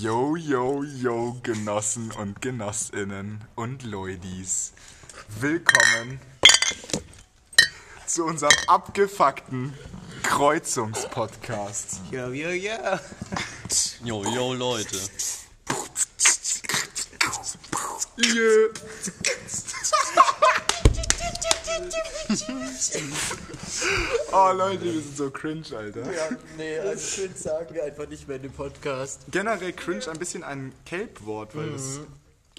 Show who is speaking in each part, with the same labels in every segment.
Speaker 1: Yo, yo, yo, Genossen und Genossinnen und Leudis. Willkommen zu unserem abgefuckten Kreuzungspodcast.
Speaker 2: Ja, ja, ja.
Speaker 3: Jo, jo, Leute.
Speaker 1: Yeah. oh Leute, wir sind so cringe, Alter.
Speaker 2: ja nee, also schön sagen wir einfach nicht mehr in dem Podcast.
Speaker 1: Generell cringe ein bisschen ein Kelp-Wort, weil das.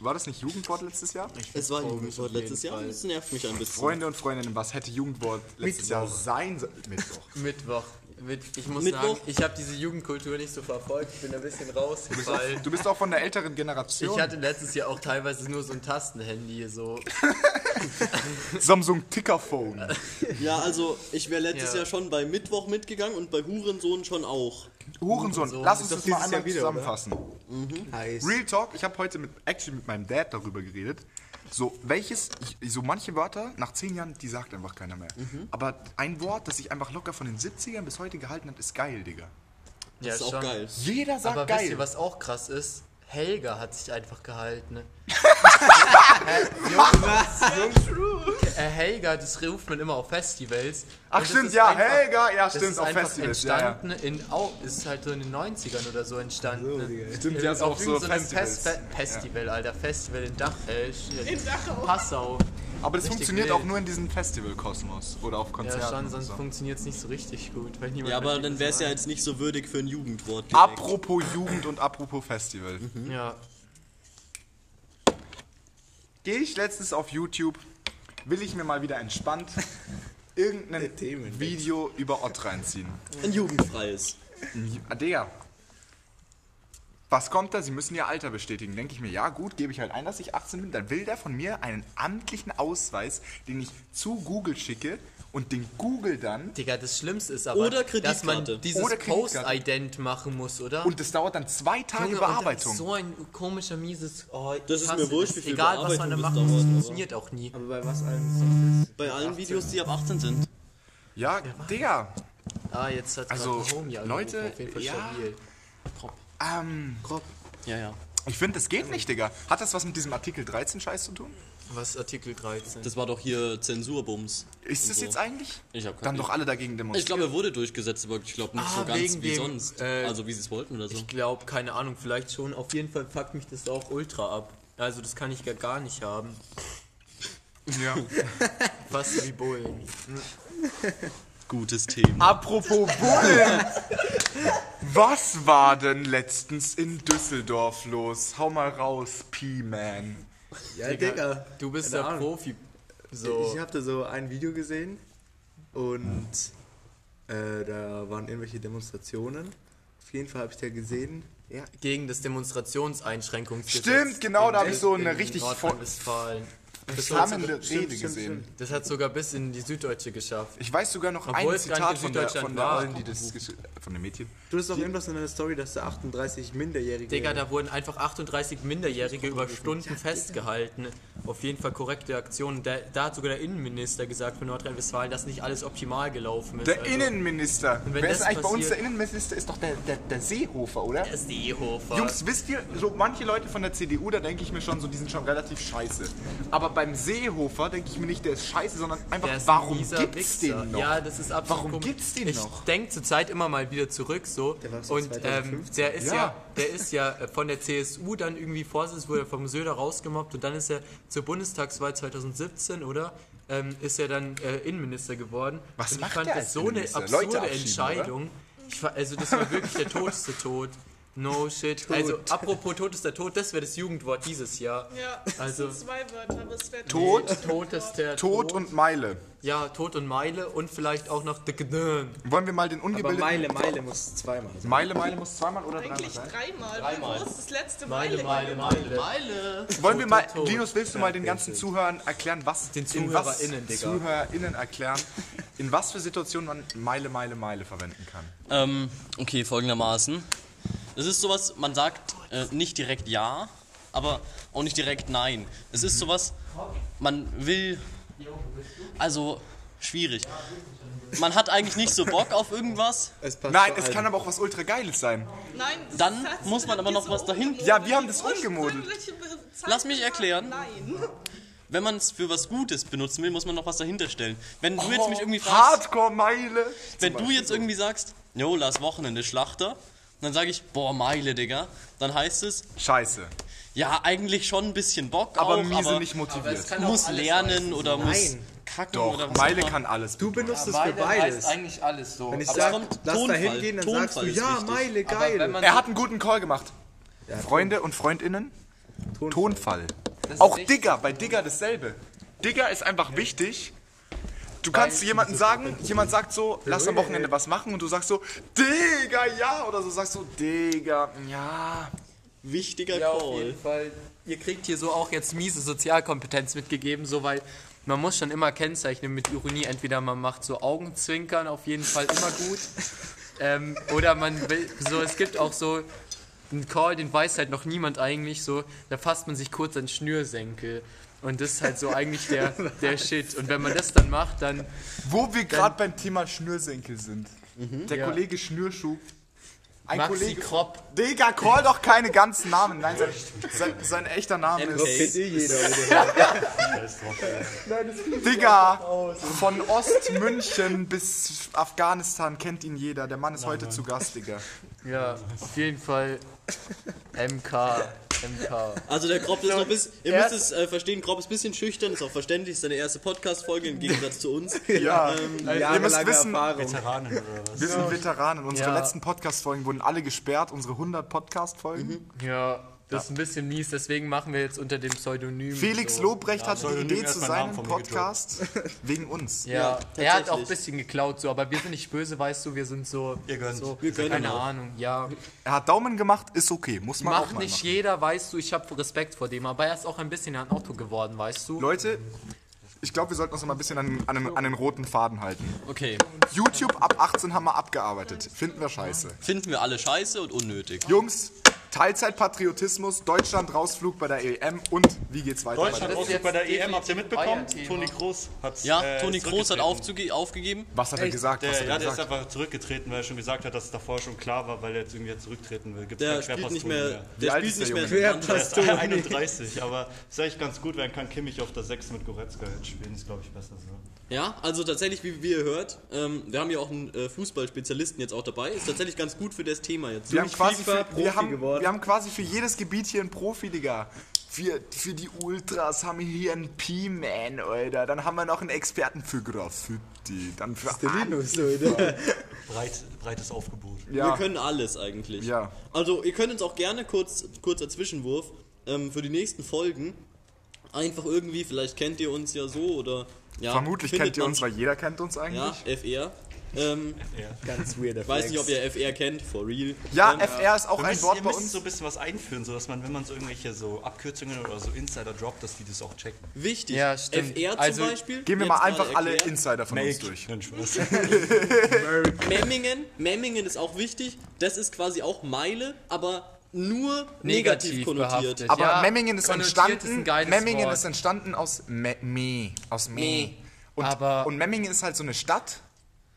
Speaker 1: War das nicht Jugendwort letztes Jahr?
Speaker 3: Es war Jugendwort letztes Jahr und es nervt mich ein bisschen.
Speaker 1: Freunde und Freundinnen, was hätte Jugendwort letztes Jahr
Speaker 2: Mittwoch.
Speaker 1: sein sollen? Mittwoch.
Speaker 2: Mittwoch. Ich muss
Speaker 3: Mittwoch?
Speaker 2: sagen, ich habe diese Jugendkultur nicht so verfolgt. Ich bin ein bisschen rausgefallen.
Speaker 1: Du bist auch von der älteren Generation.
Speaker 2: Ich hatte letztes Jahr auch teilweise nur so ein Tastenhandy, so.
Speaker 1: Samsung Tickerphone.
Speaker 3: Ja, also ich wäre letztes
Speaker 2: Ja.
Speaker 3: Jahr schon bei Mittwoch mitgegangen und bei Hurensohn schon auch.
Speaker 1: Hurensohn,
Speaker 2: So,
Speaker 1: lass uns
Speaker 2: doch
Speaker 1: das mal einmal
Speaker 2: wieder,
Speaker 1: zusammenfassen.
Speaker 2: Heiß.
Speaker 1: Real Talk, ich habe heute mit, actually mit meinem Dad darüber geredet. So, welches, ich, so manche Wörter, nach zehn Jahren, die sagt einfach keiner mehr.
Speaker 2: Mhm.
Speaker 1: Aber ein Wort, das sich einfach locker von den 70ern bis heute gehalten hat, ist geil, Digga.
Speaker 2: Ja,
Speaker 3: Das ist auch
Speaker 2: schon.
Speaker 3: geil.
Speaker 1: Jeder sagt
Speaker 2: Aber
Speaker 1: geil.
Speaker 2: wisst ihr, was auch krass ist? Helga hat sich einfach gehalten. Ne? Jungs, äh, Helga, das ruft man immer auf Festivals.
Speaker 1: Ach,
Speaker 2: Und
Speaker 1: stimmt, ja,
Speaker 2: einfach-
Speaker 1: Helga, ja,
Speaker 2: Das
Speaker 1: stimmt,
Speaker 2: ist
Speaker 1: auf
Speaker 2: einfach
Speaker 1: Festivals. Ja, ja.
Speaker 2: entstanden in, au, ist halt so in den 90ern oder so entstanden. ne?
Speaker 1: Stimmt, ja, ist auch so
Speaker 2: einem
Speaker 1: Festivals.
Speaker 2: Fest, Fe Festival, Alter, Festival in Dach, äh, in Passau.
Speaker 1: Aber das funktioniert
Speaker 2: wild.
Speaker 1: auch nur in diesem Festivalkosmos oder auf Konzerten.
Speaker 2: Ja, schon, sonst
Speaker 1: so.
Speaker 2: funktioniert es nicht so richtig gut. Weil niemand
Speaker 3: Ja, aber dann wäre es ja jetzt nicht so würdig für ein Jugendwort. direkt.
Speaker 1: Apropos Jugend und apropos Festival.
Speaker 2: meint. Ja,
Speaker 1: Gehe ich letztens auf YouTube, will ich mir mal wieder entspannt irgendein Video über Ott reinziehen.
Speaker 3: Ein jugendfreies.
Speaker 1: Ah, Digga. Was kommt da? Sie müssen ihr Alter bestätigen. Denke ich mir, ja gut, gebe ich halt ein, dass ich 18 bin. Dann will der von mir einen amtlichen Ausweis, den ich zu Google schicke und den Google dann.
Speaker 2: Digga, das Schlimmste ist aber,
Speaker 3: Oder
Speaker 2: dass man dieses. Post-Ident machen muss, oder?
Speaker 1: Und das dauert dann zwei Tage
Speaker 2: Junge,
Speaker 1: Bearbeitung.
Speaker 2: Und das ist so ein komischer, mieses. Oh,
Speaker 3: Das ist mir wurscht, wie viel
Speaker 2: Egal, was man da macht,
Speaker 3: das
Speaker 2: funktioniert auch nie.
Speaker 4: Aber bei was alles?
Speaker 3: Bei allen Videos, die ab 18 sind.
Speaker 1: ja, Digga.
Speaker 2: Ah, jetzt hat
Speaker 1: Also,
Speaker 2: Homie angerufen,
Speaker 1: Leute,
Speaker 2: auf jeden Fall
Speaker 1: ja.
Speaker 2: stabil.
Speaker 1: Ähm,
Speaker 3: Ja, ja.
Speaker 1: ich finde, das geht nicht, Digga. Hat das was mit diesem Artikel 13 Scheiß zu tun?
Speaker 2: Was Artikel 13?
Speaker 3: Das war doch hier Zensurbums.
Speaker 1: Ist das
Speaker 3: so.
Speaker 1: jetzt eigentlich?
Speaker 3: Ich hab keine
Speaker 1: Dann doch alle dagegen demonstrieren.
Speaker 3: Ich glaube, er wurde durchgesetzt, aber ich glaube nicht
Speaker 2: Ah,
Speaker 3: so ganz wie
Speaker 2: dem,
Speaker 3: sonst.
Speaker 2: äh,
Speaker 3: also wie sie es wollten oder so.
Speaker 2: Ich glaube, keine Ahnung, vielleicht schon. Auf jeden Fall fuckt mich das auch ultra ab. Also, das kann ich gar, gar nicht haben.
Speaker 1: ja.
Speaker 2: Fast wie Bullen.
Speaker 3: Gutes Thema.
Speaker 1: Apropos Bullen. Was war denn letztens in Düsseldorf los? Hau mal raus, P-Man.
Speaker 4: Ja, Digga.
Speaker 2: Du bist der
Speaker 4: Ahnung.
Speaker 2: Profi. So.
Speaker 4: Ich habe da so ein Video gesehen und äh, da waren irgendwelche Demonstrationen. Auf jeden Fall habe ich da gesehen. Ja,
Speaker 2: gegen das Demonstrationseinschränkungsgesetz.
Speaker 1: Stimmt, genau, da
Speaker 2: in-
Speaker 1: hab ich so eine
Speaker 2: in
Speaker 1: richtig
Speaker 2: Nordrhein-Westfalen. Das, hat
Speaker 1: Flammende
Speaker 2: sogar-
Speaker 1: Rede gesehen.
Speaker 4: stimmt.
Speaker 2: das hat sogar bis in die Süddeutsche geschafft.
Speaker 1: Ich weiß sogar noch
Speaker 2: Obwohl
Speaker 1: ein Zitat von der, von der
Speaker 2: war.
Speaker 1: Ollen, die das von dem Mädchen.
Speaker 4: Du hast doch irgendwas in der Story, dass da 38 Minderjährige.
Speaker 2: Digga, da wurden einfach 38 Minderjährige über Stunden festgehalten. Auf jeden Fall korrekte Aktionen. Da, da hat sogar der Innenminister gesagt von Nordrhein-Westfalen, dass nicht alles optimal gelaufen ist.
Speaker 1: Der
Speaker 2: Also,
Speaker 1: Innenminister. Wer ist eigentlich bei uns der Innenminister? Ist doch der, der, der Seehofer, oder?
Speaker 2: Der Seehofer.
Speaker 1: Jungs, wisst ihr, so manche Leute von der CDU, da denke ich mir schon so, die sind schon relativ scheiße. Aber beim Seehofer denke ich mir nicht, der ist scheiße, sondern einfach,
Speaker 2: ein
Speaker 1: warum
Speaker 2: mieser
Speaker 1: gibt's
Speaker 2: Wichser.
Speaker 1: den noch?
Speaker 2: Ja, das ist absolut
Speaker 1: Warum
Speaker 2: komisch.
Speaker 1: gibt's den
Speaker 2: ich
Speaker 1: noch?
Speaker 2: Ich denke zurzeit immer mal wieder zurück so.
Speaker 4: Der war so
Speaker 2: und ähm,
Speaker 4: 2015.
Speaker 2: der ist ja.
Speaker 1: Ja.
Speaker 2: der ist ja äh, von der CSU dann irgendwie Vorsitz, wurde vom Söder rausgemobbt und dann ist er zur Bundestagswahl 2017, oder? Ähm, ist er dann äh, Innenminister geworden.
Speaker 1: Was
Speaker 2: und ich
Speaker 1: macht
Speaker 2: fand
Speaker 1: der
Speaker 2: das
Speaker 1: als
Speaker 2: so eine absurde Entscheidung. Ich, fa- also das war wirklich der toteste Tod. No shit. Also apropos totester Tod, das wäre das Jugendwort dieses Jahr.
Speaker 5: Ja,
Speaker 2: Also-
Speaker 5: das sind zwei Wörter, aber es wäre
Speaker 1: Tod,
Speaker 2: Totester
Speaker 1: Tod und Meile.
Speaker 2: Ja, Tod und Meile und vielleicht auch noch Dickedön.
Speaker 1: Wollen wir mal den
Speaker 4: Aber
Speaker 1: ungebildeten...
Speaker 4: Meile, Meile muss zweimal sein.
Speaker 1: Meile, Meile muss zweimal oder dreimal
Speaker 5: eigentlich
Speaker 1: sein?
Speaker 5: dreimal.
Speaker 3: Dreimal.
Speaker 5: Wo ist das letzte
Speaker 2: Meile,
Speaker 5: Meile?
Speaker 2: Meile, Meile.
Speaker 3: Meile.
Speaker 1: Wollen wir mal,
Speaker 2: Tod, Tod.
Speaker 1: Linus, willst du mal den ganzen. Zuhörern erklären, was...
Speaker 2: Den
Speaker 1: in was-
Speaker 2: ZuhörerInnen, Digga.
Speaker 1: ZuhörerInnen erklären, in was für Situationen man Meile, Meile, Meile verwenden kann.
Speaker 3: Ähm, okay, folgendermaßen. Das ist sowas, man sagt äh, nicht direkt ja, aber auch nicht direkt nein. Es ist sowas, man will. Also, schwierig. Man hat eigentlich nicht so Bock auf irgendwas,
Speaker 4: Es passt
Speaker 1: Nein, es kann aber auch was ultra Geiles sein.
Speaker 5: Nein,
Speaker 3: Dann muss man aber noch was dahin-
Speaker 1: Ja, wir haben das umgemodelt.
Speaker 3: Lass mich erklären.
Speaker 5: Nein.
Speaker 3: wenn man es für was Gutes benutzen will, muss man noch was dahinter stellen. Wenn du jetzt mich irgendwie fragst,
Speaker 1: Hardcore-Meile.
Speaker 3: wenn du jetzt irgendwie sagst, jo, lass Wochenende Schlachter, dann sage ich, boah, Meile, Digga, dann heißt es,
Speaker 1: Scheiße.
Speaker 3: ja, eigentlich schon ein bisschen Bock
Speaker 1: Aber
Speaker 3: auch,
Speaker 1: miese
Speaker 3: aber
Speaker 1: nicht motiviert.
Speaker 3: muss lernen oder muss
Speaker 4: Nein.
Speaker 3: kacken oder
Speaker 1: Doch,
Speaker 3: was
Speaker 1: Meile kann alles.
Speaker 4: Du benutzt es für
Speaker 2: Meile heißt
Speaker 4: beides.
Speaker 2: eigentlich alles so.
Speaker 4: Wenn ich
Speaker 3: Aber es
Speaker 4: sage,
Speaker 3: kommt
Speaker 4: lass da
Speaker 3: Tonfall.
Speaker 4: hingehen, dann sagst du,
Speaker 3: Tonfall
Speaker 4: ja,
Speaker 3: wichtig.
Speaker 4: Meile,
Speaker 2: Aber
Speaker 4: geil.
Speaker 1: Er hat einen guten Call gemacht. Freunde und Freundinnen,
Speaker 4: Tonfall.
Speaker 1: Tonfall. Auch. Digger, bei Digger dasselbe. Digger ist einfach wichtig. Du kannst zu jemandem sagen, jemand sagt so, lass am Wochenende was machen und du sagst so, Digga, ja, oder so sagst du, Digga, ja.
Speaker 3: Wichtiger
Speaker 2: Ja, auf
Speaker 3: Call.
Speaker 2: jeden Fall. Ihr kriegt hier so auch jetzt miese Sozialkompetenz mitgegeben, so weil man muss schon immer kennzeichnen mit Ironie. Entweder man macht so Augenzwinkern, auf jeden Fall immer gut. ähm, oder man will, so, es gibt auch so einen Call, den weiß halt noch niemand eigentlich, so, da fasst man sich kurz an Schnürsenkel. Und das ist halt so eigentlich der, der Shit. Und wenn man das dann macht, dann
Speaker 1: Wo wir gerade beim Thema Schnürsenkel sind. Der
Speaker 2: Ja.
Speaker 1: Kollege Schnürschuh. Ein
Speaker 2: Maxi
Speaker 1: Kollege.
Speaker 2: Kropp.
Speaker 1: Digga, call doch keine ganzen Namen. Nein, sein, sein, sein echter Name
Speaker 3: MK.
Speaker 1: ist.
Speaker 4: Kennt eh jeder.
Speaker 1: Digga, von Ostmünchen bis Afghanistan kennt ihn jeder. Der Mann ist heute zu Gast, Digga.
Speaker 2: Ja, auf jeden Fall MK. MK.
Speaker 3: Also der Kropp ist noch ein bisschen, ihr
Speaker 2: er-
Speaker 3: müsst es äh, verstehen, Kropp ist ein bisschen schüchtern, ist auch verständlich, ist seine erste Podcast-Folge im Gegensatz zu uns.
Speaker 1: Ja,
Speaker 3: Ähm,
Speaker 1: ihr müsst wissen,
Speaker 4: Erfahrung.
Speaker 6: Veteranen oder was?
Speaker 1: wir sind Veteranen. Unsere
Speaker 2: Ja.
Speaker 1: letzten Podcast-Folgen wurden alle gesperrt, unsere 100 Podcast-Folgen.
Speaker 2: Ja, das ist ein bisschen mies, deswegen machen wir jetzt unter dem Pseudonym.
Speaker 1: Felix
Speaker 2: so.
Speaker 1: Lobrecht hatte die
Speaker 6: Pseudonym
Speaker 1: Idee zu
Speaker 6: Namen
Speaker 1: seinem
Speaker 6: von mir gedroppt.
Speaker 1: Podcast wegen uns.
Speaker 2: Ja,
Speaker 3: Ja,
Speaker 2: er hat auch ein bisschen geklaut, so, aber wir sind nicht böse, weißt du, wir sind so.
Speaker 6: Ihr gönnt.
Speaker 2: so
Speaker 3: Wir gönnen
Speaker 2: keine
Speaker 3: auch.
Speaker 2: Ahnung, ja.
Speaker 1: Er hat Daumen gemacht, ist okay, muss man auch
Speaker 2: Macht
Speaker 1: mal
Speaker 2: nicht
Speaker 1: machen.
Speaker 2: jeder, weißt du, ich habe Respekt vor dem, aber er ist auch ein bisschen ein Auto geworden, weißt du.
Speaker 1: Leute, ich glaube, wir sollten uns noch mal ein bisschen an, an, an den roten Faden halten.
Speaker 3: okay,
Speaker 1: YouTube ab 18 haben wir abgearbeitet. Finden wir scheiße.
Speaker 3: finden wir alle scheiße und unnötig.
Speaker 1: Jungs, Teilzeitpatriotismus, Deutschland rausflug bei der EM und wie geht's weiter?
Speaker 6: Deutschland
Speaker 2: Das ist
Speaker 6: Ausflug
Speaker 2: jetzt
Speaker 6: bei der EM, habt ihr mitbekommen? Toni Kroos hat
Speaker 3: Ja,
Speaker 6: äh,
Speaker 3: Toni Kroos hat aufgegeben.
Speaker 1: Was hat er gesagt?
Speaker 6: Der,
Speaker 1: hat
Speaker 6: ja,
Speaker 1: er
Speaker 6: der ist
Speaker 1: gesagt?
Speaker 6: einfach zurückgetreten, weil er schon gesagt hat, dass es davor schon klar war, weil er jetzt irgendwie jetzt zurücktreten will. Gibt's
Speaker 3: Der spielt nicht mehr, der
Speaker 1: alt
Speaker 3: spielt
Speaker 1: ist
Speaker 3: nicht
Speaker 1: der
Speaker 3: mehr
Speaker 6: Der ist
Speaker 4: Toni.
Speaker 6: 31, aber ist eigentlich ganz gut, weil dann kann Kimmich auf der 6 mit Goretzka jetzt spielen, ist glaube ich besser so.
Speaker 3: Ja, also tatsächlich, wie, wie ihr hört, ähm, wir haben ja auch einen äh, Fußballspezialisten jetzt auch dabei. Ist tatsächlich ganz gut für das Thema jetzt.
Speaker 1: Wir haben, quasi
Speaker 4: FIFA
Speaker 1: für, wir,
Speaker 4: Profi
Speaker 1: haben,
Speaker 4: geworden.
Speaker 1: Wir haben quasi für jedes Gebiet hier einen Profi, Digga. Für, für die Ultras haben wir hier einen P-Man, Alter. Dann haben wir noch einen Experten für Graffiti. Dann für
Speaker 4: Der Linus, oder?
Speaker 6: Breit, breites Aufgebot.
Speaker 3: Wir
Speaker 1: ja.
Speaker 3: können alles eigentlich.
Speaker 1: Ja.
Speaker 3: Also ihr könnt uns auch gerne kurz, kurzer Zwischenwurf ähm, für die nächsten Folgen einfach irgendwie, vielleicht kennt ihr uns ja so oder ja,
Speaker 1: Vermutlich kennt ihr uns, weil jeder kennt uns eigentlich.
Speaker 3: Ja, FR. Ähm,
Speaker 4: Ganz weirder
Speaker 3: weiß
Speaker 4: Flex.
Speaker 3: nicht, ob ihr FR kennt, for real.
Speaker 1: Ja,
Speaker 3: Ähm,
Speaker 1: FR ist auch ein Wort bei uns.
Speaker 6: so ein bisschen was einführen, sodass man, wenn man so irgendwelche so Abkürzungen oder so Insider droppt, dass die das auch checken.
Speaker 3: Wichtig.
Speaker 2: Ja, stimmt.
Speaker 3: FR zum
Speaker 2: Also,
Speaker 3: Beispiel.
Speaker 1: Gehen wir mal einfach alle
Speaker 3: erklärt.
Speaker 1: Insider von uns durch.
Speaker 6: Nein, Spaß.
Speaker 3: Memmingen, Memmingen ist auch wichtig. Das ist quasi auch Meile, aber nur negativ,
Speaker 2: Negativ
Speaker 3: konnotiert.
Speaker 2: behaftet.
Speaker 1: Aber
Speaker 2: Ja,
Speaker 1: Memmingen ist entstanden.
Speaker 2: ist
Speaker 1: Memmingen
Speaker 2: Wort.
Speaker 1: ist entstanden aus Me, Me aus Me.
Speaker 3: Me.
Speaker 1: Und,
Speaker 2: Aber-
Speaker 1: und Memmingen ist halt so eine Stadt.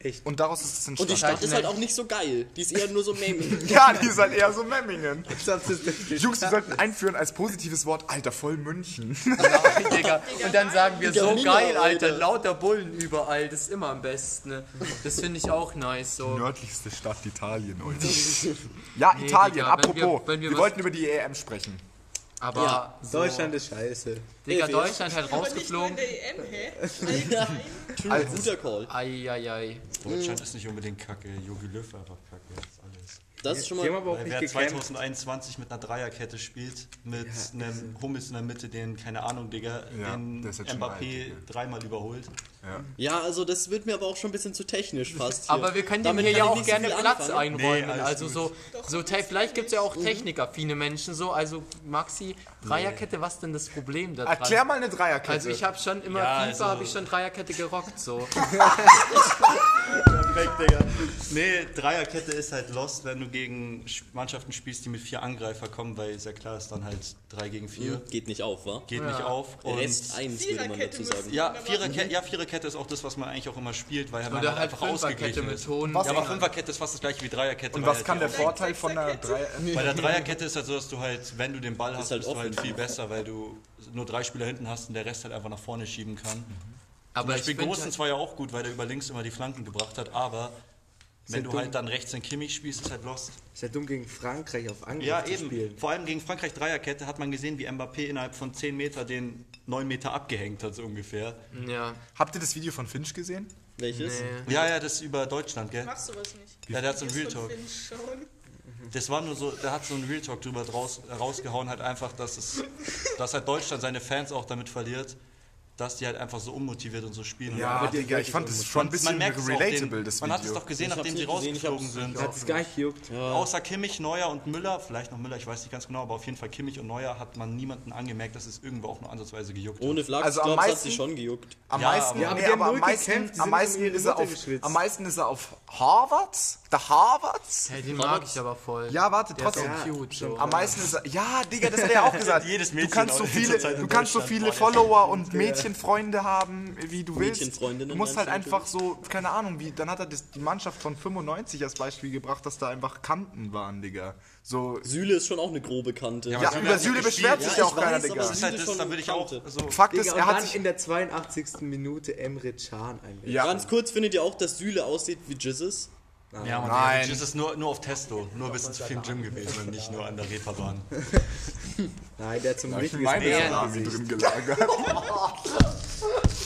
Speaker 4: Echt?
Speaker 1: Und daraus ist es
Speaker 3: Und die
Speaker 1: entstanden.
Speaker 3: Stadt ist halt auch nicht so geil. Die ist eher nur so Memmingen.
Speaker 1: ja, die ist halt eher so Memmingen. Jungs, wir sollten einführen als positives Wort, Alter, voll München.
Speaker 2: Digga. Und dann sagen wir so geil, Alter,
Speaker 3: Alter.
Speaker 2: lauter Bullen überall, das ist immer am besten. Ne? Das finde ich auch nice. So.
Speaker 1: Nördlichste Stadt Italien, Leute. Ja, Italien,
Speaker 2: Digga, wenn wir-
Speaker 1: apropos.
Speaker 2: wenn wir
Speaker 1: wir wollten über die EM sprechen.
Speaker 2: Aber
Speaker 3: Ja,
Speaker 2: so,
Speaker 4: Deutschland ist scheiße.
Speaker 2: Digga,
Speaker 3: FR.
Speaker 2: Deutschland halt
Speaker 5: Aber nicht nur in
Speaker 2: rausgeflogen.
Speaker 5: der EM, hä?
Speaker 3: Ja, true, guter Call.
Speaker 2: Eieiei.
Speaker 6: Deutschland ist nicht unbedingt kacke, Jogi Löw einfach kacke, das ist alles.
Speaker 3: Das ist schon
Speaker 4: Die haben
Speaker 3: mal.
Speaker 4: aber auch nicht
Speaker 6: wer
Speaker 4: gekämpft.
Speaker 6: 2021 mit einer Dreierkette spielt, mit einem Hummels in der Mitte, den, keine Ahnung, Digga,
Speaker 1: Ja,
Speaker 6: den
Speaker 1: alt,
Speaker 6: Mbappé
Speaker 1: Digga.
Speaker 6: dreimal überholt.
Speaker 3: Ja, also das wird mir aber auch schon ein bisschen zu technisch fast. Hier.
Speaker 2: Aber wir können dem hier ja auch
Speaker 3: so
Speaker 2: gerne Platz
Speaker 3: anfangen.
Speaker 2: einräumen.
Speaker 6: Nee,
Speaker 2: also
Speaker 6: gut.
Speaker 2: so, so te- vielleicht gibt es ja auch technikaffine Menschen so. Also Maxi, Dreierkette, was denn das Problem da dran?
Speaker 1: Erklär mal eine Dreierkette.
Speaker 2: Also ich habe schon immer
Speaker 6: Ja,
Speaker 2: FIFA
Speaker 6: also-
Speaker 2: habe ich schon Dreierkette gerockt so.
Speaker 6: Weg, Digga. Nee, Dreierkette ist halt lost, wenn du gegen Sch- Mannschaften spielst, die mit vier Angreifer kommen, weil ist ja klar, ist dann halt 3 gegen 4.
Speaker 3: Geht nicht auf, wa?
Speaker 6: Geht nicht auf. Und
Speaker 3: Rest 1 würde man
Speaker 5: Viererkette
Speaker 3: dazu sagen.
Speaker 6: ja, Viererkette, ja, Viererkette ist auch das, was man eigentlich auch immer spielt, weil man halt
Speaker 2: halt
Speaker 6: einfach
Speaker 2: Fünferkette
Speaker 6: ausgeglichen
Speaker 2: mit
Speaker 6: ist.
Speaker 2: hohen.
Speaker 6: Ja, aber Fünferkette ist fast das gleiche wie Dreierkette.
Speaker 1: Und was
Speaker 6: halt
Speaker 1: kann der Vorteil von der
Speaker 5: Sechserkette?
Speaker 1: Drei...
Speaker 6: Bei der Dreierkette ist halt so, dass du halt, wenn du den Ball hast,
Speaker 3: halt
Speaker 6: bist du halt viel besser, weil du nur drei Spieler hinten hast und der Rest halt einfach nach vorne schieben kann.
Speaker 2: aber
Speaker 6: Zum Beispiel Gosens
Speaker 2: halt,
Speaker 6: war ja auch gut, weil der über links immer die Flanken gebracht hat, aber wenn du
Speaker 4: dumm.
Speaker 6: halt dann rechts in Kimmich spielst, ist halt lost.
Speaker 4: Ist ja dumm gegen Frankreich auf Angriff
Speaker 6: Ja,
Speaker 4: zu
Speaker 6: eben.
Speaker 4: spielen.
Speaker 6: Vor allem gegen Frankreich Dreierkette hat man gesehen, wie Mbappé innerhalb von 10 Meter den 9 Meter abgehängt hat, so ungefähr.
Speaker 2: ja,
Speaker 1: Habt ihr das Video von Finch gesehen?
Speaker 3: Welches?
Speaker 2: nee.
Speaker 6: Ja, ja, das ist über Deutschland, gell?
Speaker 5: Machst du was nicht?
Speaker 6: Ja, der hat so einen
Speaker 5: Das
Speaker 6: Real Talk. Das war nur so, der hat so einen Real Talk drüber draus, rausgehauen, halt einfach, dass es, dass halt Deutschland seine Fans auch damit verliert, dass die halt einfach so unmotiviert und so spielen.
Speaker 1: Ja, aber Digga, ich fand das schon ein bisschen
Speaker 6: auch
Speaker 1: relatable,
Speaker 6: den-
Speaker 1: das
Speaker 6: Man hat es
Speaker 1: Video.
Speaker 6: doch gesehen, nachdem sie
Speaker 3: nicht gesehen,
Speaker 6: rausgeflogen sind.
Speaker 4: Hat es gar nicht gejuckt.
Speaker 6: Außer Kimmich, Neuer und Müller, vielleicht noch Müller, ich weiß nicht ganz genau, aber auf jeden Fall Kimmich und Neuer hat man niemanden angemerkt, dass es irgendwo auch nur ansatzweise gejuckt
Speaker 3: Ohne
Speaker 6: hat.
Speaker 3: Flachs,
Speaker 1: Also am
Speaker 3: es hat
Speaker 1: meisten-
Speaker 3: sich schon gejuckt.
Speaker 1: Am
Speaker 6: Ja,
Speaker 1: meisten,
Speaker 6: aber-
Speaker 4: Ja, aber
Speaker 1: nee,
Speaker 4: die
Speaker 1: aber am meisten,
Speaker 4: gekämpft, die
Speaker 1: am meisten ist er auf, am meisten ist er auf Harvard, der Harvards.
Speaker 2: Hey, den mag ich aber voll.
Speaker 1: Ja, warte,
Speaker 2: der ist
Speaker 1: trotzdem.
Speaker 2: so cute. So.
Speaker 1: Am meisten ist er, ja, Digga, das hat er ja auch gesagt.
Speaker 6: Jedes
Speaker 1: du
Speaker 6: Mädchen
Speaker 1: kannst so viele, du kannst so viele Follower und Mädchenfreunde haben, wie du willst.
Speaker 3: Mädchenfreundinnen
Speaker 1: Du musst halt
Speaker 3: du
Speaker 1: einfach so, keine Ahnung, wie, dann hat er das, die Mannschaft von 95 als Beispiel gebracht, dass da einfach Kanten waren, Digga. So,
Speaker 3: Süle ist schon auch eine grobe Kante.
Speaker 1: ja,
Speaker 6: Süle
Speaker 1: über Süle beschwert sich
Speaker 3: Ja,
Speaker 1: ja auch keiner, Digga.
Speaker 6: Das ist halt das, da würde ich auch so.
Speaker 1: Fakt ist,
Speaker 4: Digga, und
Speaker 1: er hat sich,
Speaker 4: in der 82. Minute Emre Can einwechseln.
Speaker 1: ja,
Speaker 3: Ganz kurz, findet ihr auch, dass Süle aussieht wie Jizzes?
Speaker 6: Ja, man,
Speaker 1: Nein.
Speaker 6: Das ist nur, nur auf Testo, nur bis zu viel im Gym gewesen und nicht nur an der Reeperbahn.
Speaker 4: Nein, der hat zum
Speaker 1: Arme
Speaker 4: gesehen.
Speaker 1: drin gelagert.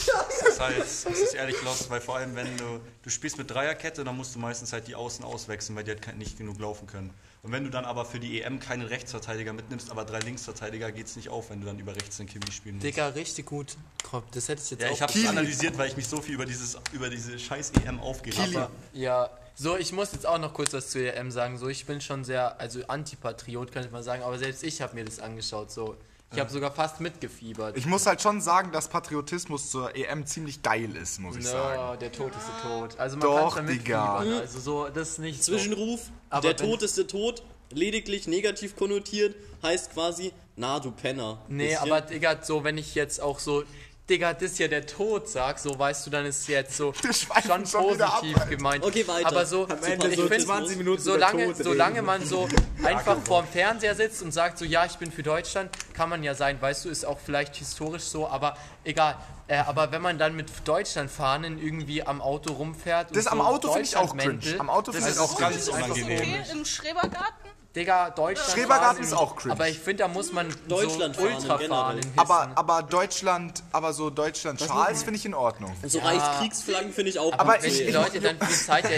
Speaker 6: Das ist halt, das ist ehrlich lost, weil vor allem, wenn du, du spielst mit Dreierkette, dann musst du meistens halt die Außen auswechseln, weil die halt nicht genug laufen können. Und wenn du dann aber für die EM keinen Rechtsverteidiger mitnimmst, aber drei Linksverteidiger, geht's nicht auf, wenn du dann über rechts den Kimi spielen musst.
Speaker 2: Digga, richtig gut. Komm, Das hätte ich jetzt
Speaker 6: Ja,
Speaker 2: auch
Speaker 6: ich habe
Speaker 1: Kili.
Speaker 6: analysiert, weil ich mich so viel über, dieses, über diese scheiß EM aufgeregt habe.
Speaker 2: Ja, so, ich muss jetzt auch noch kurz was zur EM sagen. So, ich bin schon sehr, also Antipatriot, könnte man sagen, aber selbst ich habe mir das angeschaut. So, ich habe sogar fast mitgefiebert.
Speaker 1: Ich muss halt schon sagen, dass Patriotismus zur EM ziemlich geil ist, muss ich sagen.
Speaker 2: Ja, der Tod ist der Tod. Also man
Speaker 1: Doch,
Speaker 2: kann
Speaker 1: Digga.
Speaker 2: Also so, das ist nicht
Speaker 3: Zwischenruf,
Speaker 2: Aber
Speaker 3: der Tod ist der Tod, lediglich negativ konnotiert, heißt quasi, na du Penner.
Speaker 2: Nee,
Speaker 3: Bisschen.
Speaker 2: aber Digga, so wenn ich jetzt auch so, Digga, das ist ja der Tod sag, so weißt du, dann ist jetzt so schon
Speaker 1: schon ab,
Speaker 2: positiv
Speaker 1: Alter.
Speaker 2: gemeint.
Speaker 3: Okay, weiter.
Speaker 2: Aber so,
Speaker 3: Am
Speaker 4: Ende
Speaker 2: ich
Speaker 4: so
Speaker 2: find,
Speaker 4: 20 Minuten
Speaker 2: solange,
Speaker 4: Tod
Speaker 2: solange man so einfach vorm Fernseher sitzt und sagt so, ja, ich bin für Deutschland, kann man ja sein, weißt du, ist auch vielleicht historisch so, aber egal. Äh, aber wenn man dann mit Deutschlandfahnen irgendwie am Auto rumfährt und
Speaker 1: Das
Speaker 2: so
Speaker 1: am Auto finde ich auch cringe. Am Auto
Speaker 2: das
Speaker 1: finde ich
Speaker 2: ist
Speaker 1: auch
Speaker 6: ganz unangenehm.
Speaker 5: okay im Schrebergarten?
Speaker 2: Digga, Deutschland.
Speaker 1: Schrebergarten
Speaker 2: fahren
Speaker 1: ist auch cringe.
Speaker 2: Aber ich finde, da muss man
Speaker 3: Deutschlandfahnen
Speaker 2: so Ultrafahnen
Speaker 3: generell.
Speaker 1: Aber, aber Deutschland, aber so Deutschland Schals finde ich in Ordnung.
Speaker 3: so Reichskriegsflaggen finde ich auch
Speaker 1: Aber
Speaker 3: gut.
Speaker 1: ich-
Speaker 2: die Leute dann viel Zeit ja,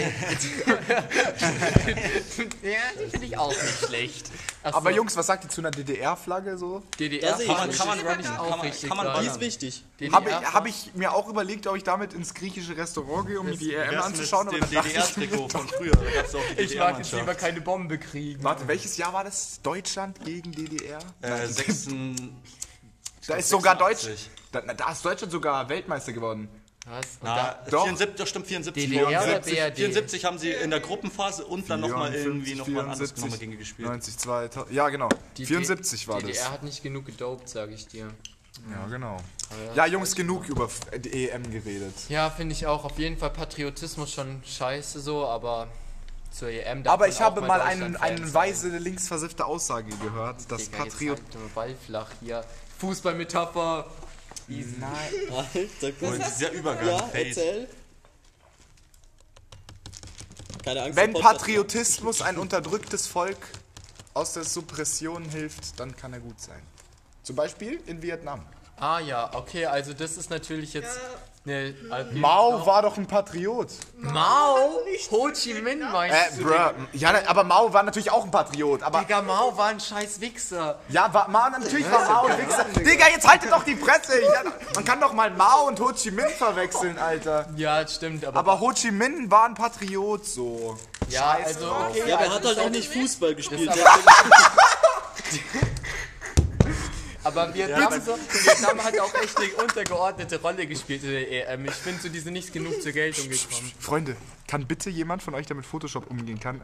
Speaker 2: ja, die finde ich auch nicht schlecht. Ach
Speaker 1: Aber Jungs, was sagt ihr zu einer DDR-Flagge so?
Speaker 2: DDR
Speaker 3: ich
Speaker 2: kann man,
Speaker 3: nicht.
Speaker 6: Kann man,
Speaker 2: kann
Speaker 6: kann
Speaker 2: auch
Speaker 6: man,
Speaker 2: richtig
Speaker 6: kann man.
Speaker 3: Die ist wichtig.
Speaker 1: Habe ich, hab ich mir auch überlegt, ob ich damit ins griechische Restaurant gehe, um mir die EM anzuschauen.
Speaker 6: mit dem
Speaker 1: ich
Speaker 6: DDR-Trikot von früher. Da gab's auch die
Speaker 2: ich mag jetzt lieber keine Bombe kriegen.
Speaker 1: Warte, welches Jahr war das? Deutschland gegen DDR?
Speaker 6: Äh, sechsten,
Speaker 1: Da ist sogar Deutsch.
Speaker 6: 86.
Speaker 1: Da, da ist Deutschland sogar Weltmeister geworden.
Speaker 2: Was? Und
Speaker 6: Na,
Speaker 2: da,
Speaker 1: Doch.
Speaker 6: 74, das stimmt, 74.
Speaker 2: DDR oder
Speaker 6: 74,
Speaker 2: BRD?
Speaker 6: 74 haben sie in der Gruppenphase und dann nochmal irgendwie nochmal ein anderes
Speaker 1: 74,
Speaker 6: nochmal gegen gespielt.
Speaker 1: 90, 2000. Ja, genau.
Speaker 2: die
Speaker 1: 74 war
Speaker 2: DDR
Speaker 1: das.
Speaker 2: hat nicht genug gedopt, sage ich dir.
Speaker 1: Ja, genau. Ja, Jungs, genug über die EM geredet.
Speaker 2: Ja, finde ich auch. Auf jeden Fall Patriotismus schon scheiße so, aber zur EM darf
Speaker 1: Aber ich habe mal einen, eine weise linksversiffte Aussage gehört, dass
Speaker 2: Digga, jetzt
Speaker 1: Patriot...
Speaker 2: doch Ball flach hier. Fußballmetapher.
Speaker 3: Alter,
Speaker 6: Und
Speaker 3: gut.
Speaker 6: dieser Übergang,
Speaker 3: Ja, erzähl. Keine Angst.
Speaker 1: Wenn Patriotismus ein unterdrücktes Volk aus der Suppression hilft, dann kann er gut sein. Zum Beispiel in Vietnam.
Speaker 2: Ah ja, okay, also das ist natürlich jetzt eine...
Speaker 1: Mao war doch ein Patriot.
Speaker 2: Mao? Ho Chi Minh meinst
Speaker 1: Äh,
Speaker 2: du?
Speaker 1: bruh. Ja, aber Mao war natürlich auch ein Patriot. Aber
Speaker 2: Digga, Mao war ein scheiß Wichser.
Speaker 1: ja, war, Mao, natürlich war Mao ein Wichser. Digga, jetzt haltet doch die Fresse. Ja, man kann doch mal Mao und Ho Chi Minh verwechseln, Alter.
Speaker 2: Ja, das stimmt, aber...
Speaker 1: Aber Ho Chi Minh war ein Patriot so.
Speaker 2: ja, also okay.
Speaker 3: Ja, aber er hat halt auch nicht Fußball gespielt.
Speaker 2: aber- Vietnam, so, Vietnam hat auch echt eine untergeordnete Rolle gespielt in der EM. Ich finde, so, die sind nicht genug zur Geltung gekommen.
Speaker 1: Freunde, kann bitte jemand von euch, der mit Photoshop umgehen kann,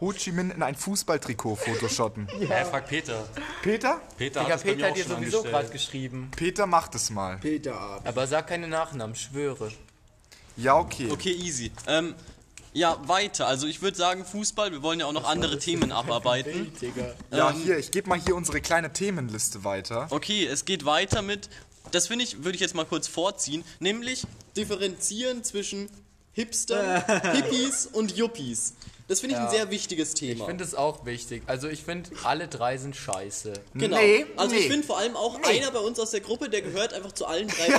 Speaker 1: Ho Chi Minh in ein Fußballtrikot photoshoppen?
Speaker 6: Ja. frag Peter.
Speaker 1: Peter?
Speaker 6: Peter
Speaker 2: Digga,
Speaker 6: hat
Speaker 2: Peter hat dir
Speaker 6: schon
Speaker 2: sowieso gerade geschrieben.
Speaker 1: Peter macht es mal.
Speaker 4: Peter Ab.
Speaker 2: Aber sag keine Nachnamen, schwöre.
Speaker 1: Ja, okay.
Speaker 3: Okay, easy. Ähm, ja, weiter. Also ich würde sagen Fußball, wir wollen ja auch noch andere Themen abarbeiten.
Speaker 1: Ja,
Speaker 3: Ähm,
Speaker 1: hier, ich gebe mal hier unsere kleine Themenliste weiter.
Speaker 3: Okay, es geht weiter mit, das finde ich, würde ich jetzt mal kurz vorziehen, nämlich differenzieren zwischen Hipstern, Hippies und Yuppies. Das finde ich ein sehr wichtiges Thema.
Speaker 2: Ich finde es auch wichtig. Also ich finde, alle drei sind scheiße.
Speaker 3: Genau.
Speaker 1: Nee,
Speaker 3: also
Speaker 1: nee.
Speaker 3: ich finde vor allem auch einer bei uns aus der Gruppe, der gehört einfach zu allen drei.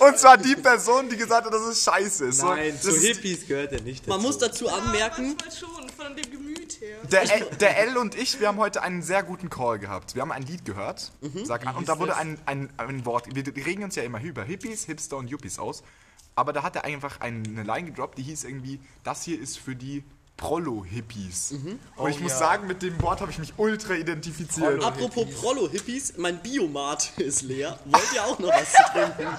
Speaker 1: Und zwar die Person, die gesagt hat, dass es scheiße ist. So,
Speaker 4: Nein,
Speaker 1: das
Speaker 4: zu Hippies gehört er nicht dazu.
Speaker 3: Man muss dazu anmerken,
Speaker 5: Manchmal schon, von dem Gemüt her.
Speaker 1: Der, L, der L und ich, wir haben heute einen sehr guten Call gehabt. Wir haben ein Lied gehört.
Speaker 3: Mhm.
Speaker 1: Sag an, und da wurde ein, ein, ein Wort. Wir regen uns ja immer über Hippies, Hipster und Yuppies aus. Aber da hat er einfach eine Line gedroppt, die hieß irgendwie: Das hier ist für die Prollo-Hippies.
Speaker 3: Mhm.
Speaker 1: Und ich muss
Speaker 2: ja.
Speaker 1: sagen, mit dem Wort habe ich mich ultra identifiziert.
Speaker 3: apropos Prollo-Hippies, mein Biomat ist leer. Wollt ihr auch noch was zu trinken?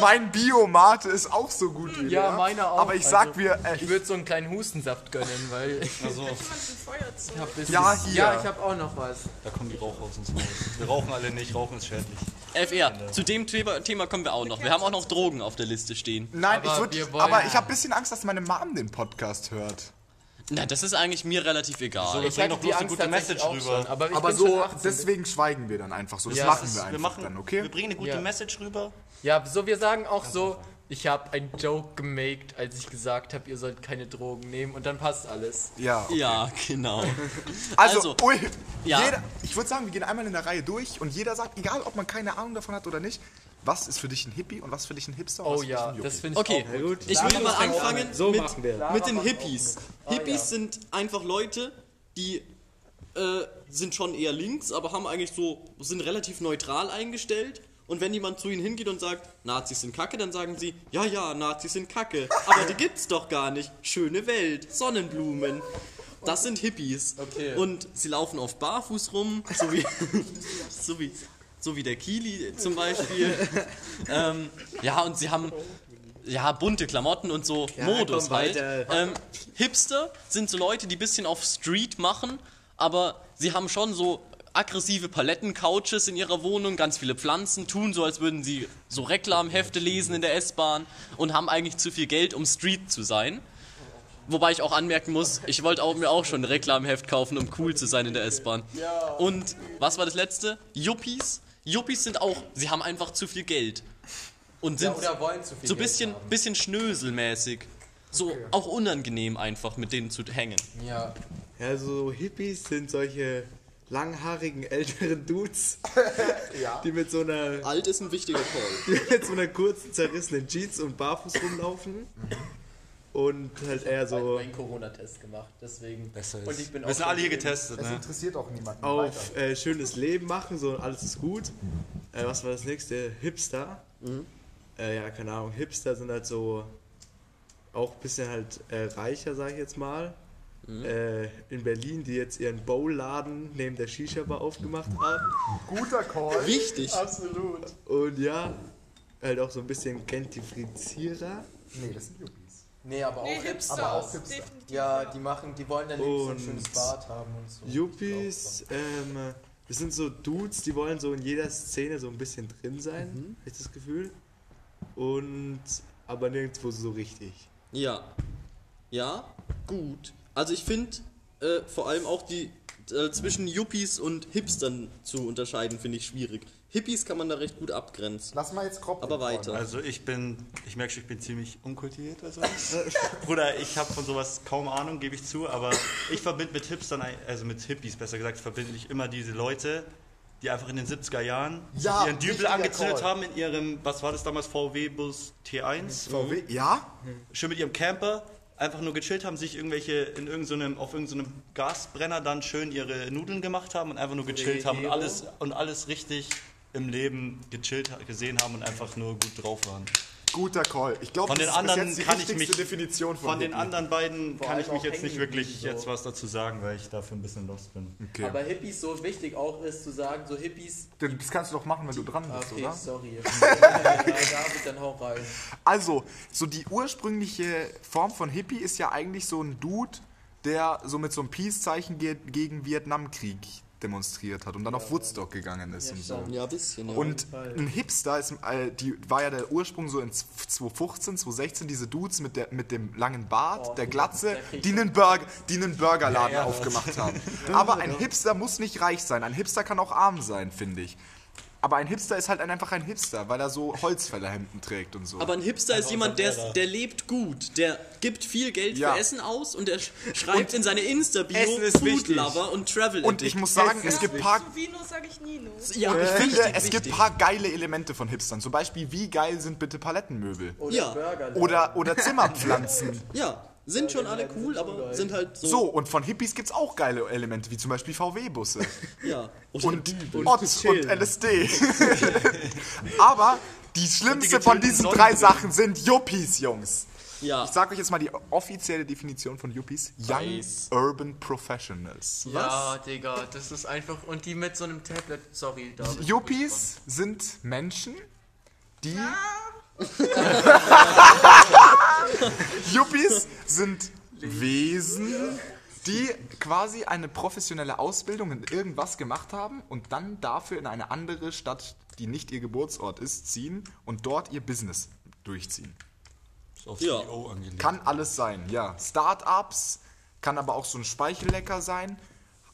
Speaker 1: Mein Biomate ist auch so gut wie
Speaker 2: Ja,
Speaker 1: der.
Speaker 2: meiner auch.
Speaker 1: Aber ich sag
Speaker 2: Also,
Speaker 1: mir, äh,
Speaker 2: Ich würde so einen kleinen Hustensaft gönnen, weil ich
Speaker 6: Also,
Speaker 5: Feuerzeug.
Speaker 2: hab
Speaker 1: Ja, hier.
Speaker 2: Ja, ich habe auch noch was.
Speaker 6: da kommen die Raucher aus uns raus. Wir rauchen alle nicht, Rauchen ist schädlich.
Speaker 3: FR, zu dem Thema, Thema kommen wir auch noch. Wir haben auch noch Drogen auf der Liste stehen.
Speaker 1: nein,
Speaker 2: Aber
Speaker 1: ich würd,
Speaker 2: wir wollen-
Speaker 1: aber ich habe ein bisschen Angst, dass meine Mom den Podcast hört.
Speaker 3: Na, das ist eigentlich mir relativ egal.
Speaker 6: So,
Speaker 2: Ich
Speaker 6: bring
Speaker 2: hatte
Speaker 6: doch
Speaker 2: die
Speaker 6: bloß eine
Speaker 2: Angst
Speaker 6: gute
Speaker 2: tatsächlich
Speaker 6: Message rüber.
Speaker 2: schon, aber ich
Speaker 1: Aber so,
Speaker 2: 18.
Speaker 1: deswegen schweigen wir dann einfach so. Das
Speaker 2: Ja,
Speaker 1: machen
Speaker 2: das
Speaker 1: wir
Speaker 6: wir,
Speaker 1: einfach
Speaker 6: machen,
Speaker 1: dann, okay?
Speaker 6: wir bringen eine gute
Speaker 2: Ja.
Speaker 6: Message rüber.
Speaker 2: Ja, so wir sagen auch so, ich habe einen Joke gemaked, als ich gesagt habe, ihr sollt keine Drogen nehmen und dann passt alles.
Speaker 1: Ja.
Speaker 3: Ja, genau.
Speaker 1: Also,
Speaker 3: Also,
Speaker 1: ui,
Speaker 3: ja.
Speaker 1: jeder, ich würde sagen, wir gehen einmal in der Reihe durch und jeder sagt, egal ob man keine Ahnung davon hat oder nicht, was ist für dich ein Hippie und was für dich ein Hipster
Speaker 2: Oh ja, das finde ich
Speaker 3: Okay,
Speaker 2: auch gut.
Speaker 3: ich würde mal anfangen
Speaker 4: So
Speaker 3: mit, mit den Hippies. Hippies
Speaker 2: ja.
Speaker 3: sind einfach Leute, die äh, sind schon eher links, aber haben eigentlich so, sind relativ neutral eingestellt. Und wenn jemand zu ihnen hingeht und sagt, Nazis sind kacke, dann sagen sie, ja, ja, Nazis sind kacke. Aber die gibt's doch gar nicht. Schöne Welt, Sonnenblumen. Das sind Hippies.
Speaker 2: Okay.
Speaker 3: Und sie laufen oft barfuß rum, so wie, so wie, so wie der Kili zum Beispiel. ähm, ja, und sie haben ja, bunte Klamotten und so Modus
Speaker 4: komm
Speaker 3: halt. Ähm, Hipster sind so Leute, die ein bisschen auf Street machen, aber sie haben schon so aggressive Palettencouches in ihrer Wohnung, ganz viele Pflanzen, tun so, als würden sie so Reklamhefte lesen in der S-Bahn und haben eigentlich zu viel Geld, um Street zu sein. Wobei ich auch anmerken muss, ich wollte auch, mir auch schon ein Reklamheft kaufen, um cool zu sein in der S-Bahn. Und was war das letzte? Yuppies. Yuppies sind auch, sie haben einfach zu viel Geld. Und sind
Speaker 2: oder wollen zu viel
Speaker 3: so ein bisschen,
Speaker 2: haben.
Speaker 3: bisschen schnöselmäßig. So auch unangenehm einfach mit denen zu hängen.
Speaker 2: Ja.
Speaker 4: Ja, so Hippies sind solche langhaarigen älteren Dudes, die mit so einer
Speaker 3: Alt ist ein wichtiger Call.
Speaker 4: die mit so einer kurzen zerrissenen Jeans und barfuß rumlaufen und halt eher so
Speaker 2: meinen Corona-Test gemacht, deswegen.
Speaker 6: Besser ist.
Speaker 2: Und ich bin
Speaker 6: wir
Speaker 2: auch
Speaker 6: sind alle hier getestet,
Speaker 1: Das
Speaker 6: ne?
Speaker 1: interessiert auch niemanden.
Speaker 4: auf äh, schönes Leben machen, so alles ist gut. Äh, was war das nächste? Hipster. Äh, ja, keine Ahnung. Hipster sind halt so auch ein bisschen halt äh, reicher, sag ich jetzt mal. Äh, in Berlin, die jetzt ihren Bowladen neben der Shisha-Bar aufgemacht haben.
Speaker 1: Guter Call.
Speaker 3: Wichtig.
Speaker 2: Absolut.
Speaker 4: Und ja, halt auch so ein bisschen Gentrifizierer.
Speaker 1: Nee, das sind Yuppies.
Speaker 2: Nee, aber auch
Speaker 5: Nee,
Speaker 2: Hipster. Aber auch Hipster.
Speaker 5: Definitiv.
Speaker 2: Ja, die machen, die wollen dann so ein
Speaker 4: Und
Speaker 2: schönes Bad haben und so.
Speaker 4: Yuppies, ähm, das sind so Dudes, die wollen so in jeder Szene so ein bisschen drin sein, hab ich das Gefühl. Und aber nirgendwo so richtig.
Speaker 3: Ja. Ja, gut. Also ich finde äh, vor allem auch die äh, zwischen Yuppies und Hipstern zu unterscheiden, finde ich schwierig. Hippies kann man da recht gut abgrenzen.
Speaker 1: Lass mal jetzt Krop.
Speaker 3: Aber weiter.
Speaker 6: Also ich bin, ich merke schon, ich bin ziemlich unkultiviert oder sowas. Bruder, ich habe von sowas kaum Ahnung, gebe ich zu, aber ich verbinde mit Hipstern, also mit Hippies besser gesagt, verbinde ich immer diese Leute, die einfach in den 70er Jahren
Speaker 1: Ja,
Speaker 6: ihren Dübel angezündet
Speaker 1: Call.
Speaker 6: haben in ihrem, was war das damals, VW-Bus T1?
Speaker 1: VW? Ja?
Speaker 6: schön mit ihrem Camper einfach nur gechillt haben, sich irgendwelche in irgendeinem auf irgendeinem Gasbrenner dann schön ihre Nudeln gemacht haben und einfach nur gechillt haben und alles und alles richtig im Leben gechillt gesehen haben und einfach nur gut drauf waren.
Speaker 1: Guter Call. Ich glaube,
Speaker 6: Von
Speaker 1: das
Speaker 6: den
Speaker 1: ist jetzt die
Speaker 6: kann ich
Speaker 1: richtigste
Speaker 6: mich-
Speaker 1: Definition von,
Speaker 6: Von den
Speaker 1: Hippie.
Speaker 6: anderen beiden
Speaker 2: Vor
Speaker 6: kann ich mich jetzt nicht wirklich
Speaker 2: geblieben,
Speaker 6: jetzt
Speaker 2: so.
Speaker 6: was dazu sagen, weil ich dafür ein bisschen lost bin.
Speaker 1: Okay.
Speaker 2: Aber Hippies so wichtig auch ist zu sagen, so Hippies.
Speaker 1: das kannst du doch machen, wenn du dran
Speaker 2: Ah,
Speaker 1: bist,
Speaker 2: Okay,
Speaker 1: oder?
Speaker 2: sorry. dann hau rein.
Speaker 1: Also, so die ursprüngliche Form von Hippie ist ja eigentlich so ein Dude, der so mit so einem Peace-Zeichen ge gegen Vietnamkrieg demonstriert hat und dann auf Woodstock gegangen ist und so.
Speaker 3: Ja, ein bisschen, ja.
Speaker 1: Und ein Hipster ist, äh, die war ja der Ursprung so in 2015, 2016, diese Dudes mit, der, mit dem langen Bart,
Speaker 2: Oh,
Speaker 1: der Glatze, die einen, Burger, die einen Burgerladen aufgemacht haben. Aber ein Hipster muss nicht reich sein. Ein Hipster kann auch arm sein, finde ich. Aber ein Hipster ist halt einfach ein Hipster, weil er so Holzfällerhemden trägt und so.
Speaker 3: Aber ein Hipster ist jemand, der, der lebt gut. Der gibt viel Geld
Speaker 1: Ja.
Speaker 3: für Essen aus und der sch- schreibt in seine Insta-Bio
Speaker 1: Essen ist
Speaker 3: Food. Lover und Travel
Speaker 1: und ich muss sagen, es gibt paar
Speaker 5: Vino sage ich Nino.
Speaker 3: Ja,
Speaker 1: Äh,
Speaker 3: wichtig,
Speaker 1: es gibt
Speaker 3: wichtig.
Speaker 1: paar geile Elemente von Hipstern. Zum Beispiel, wie geil sind bitte Palettenmöbel?
Speaker 2: Oder
Speaker 3: Ja.
Speaker 2: Burger.
Speaker 1: Oder, oder Zimmerpflanzen.
Speaker 3: Ja, sind schon alle cool, aber sind halt so.
Speaker 1: So, und von Hippies gibt es auch geile Elemente, wie zum Beispiel VW-Busse.
Speaker 3: Ja.
Speaker 1: Und. Ott und
Speaker 4: chillen.
Speaker 1: LSD. Aber die schlimmste
Speaker 6: Und die
Speaker 1: von diesen drei. Sachen sind Yuppies, Jungs.
Speaker 3: Ja.
Speaker 1: Ich sag euch jetzt mal die offizielle Definition von Yuppies. Young
Speaker 2: Weiß.
Speaker 1: Urban Professionals.
Speaker 2: Ja, Digga, das ist einfach. Und die mit so einem Tablet. Sorry, David.
Speaker 1: Yuppies sind Menschen, die. Yuppies sind Wesen, die quasi eine professionelle Ausbildung in irgendwas gemacht haben und dann dafür in eine andere Stadt, die nicht ihr Geburtsort ist, ziehen und dort ihr Business durchziehen.
Speaker 6: Ist auf
Speaker 3: Ja.
Speaker 6: CEO angelegt.
Speaker 1: Kann alles sein, ja. Startups, kann aber auch so ein Speichellecker sein.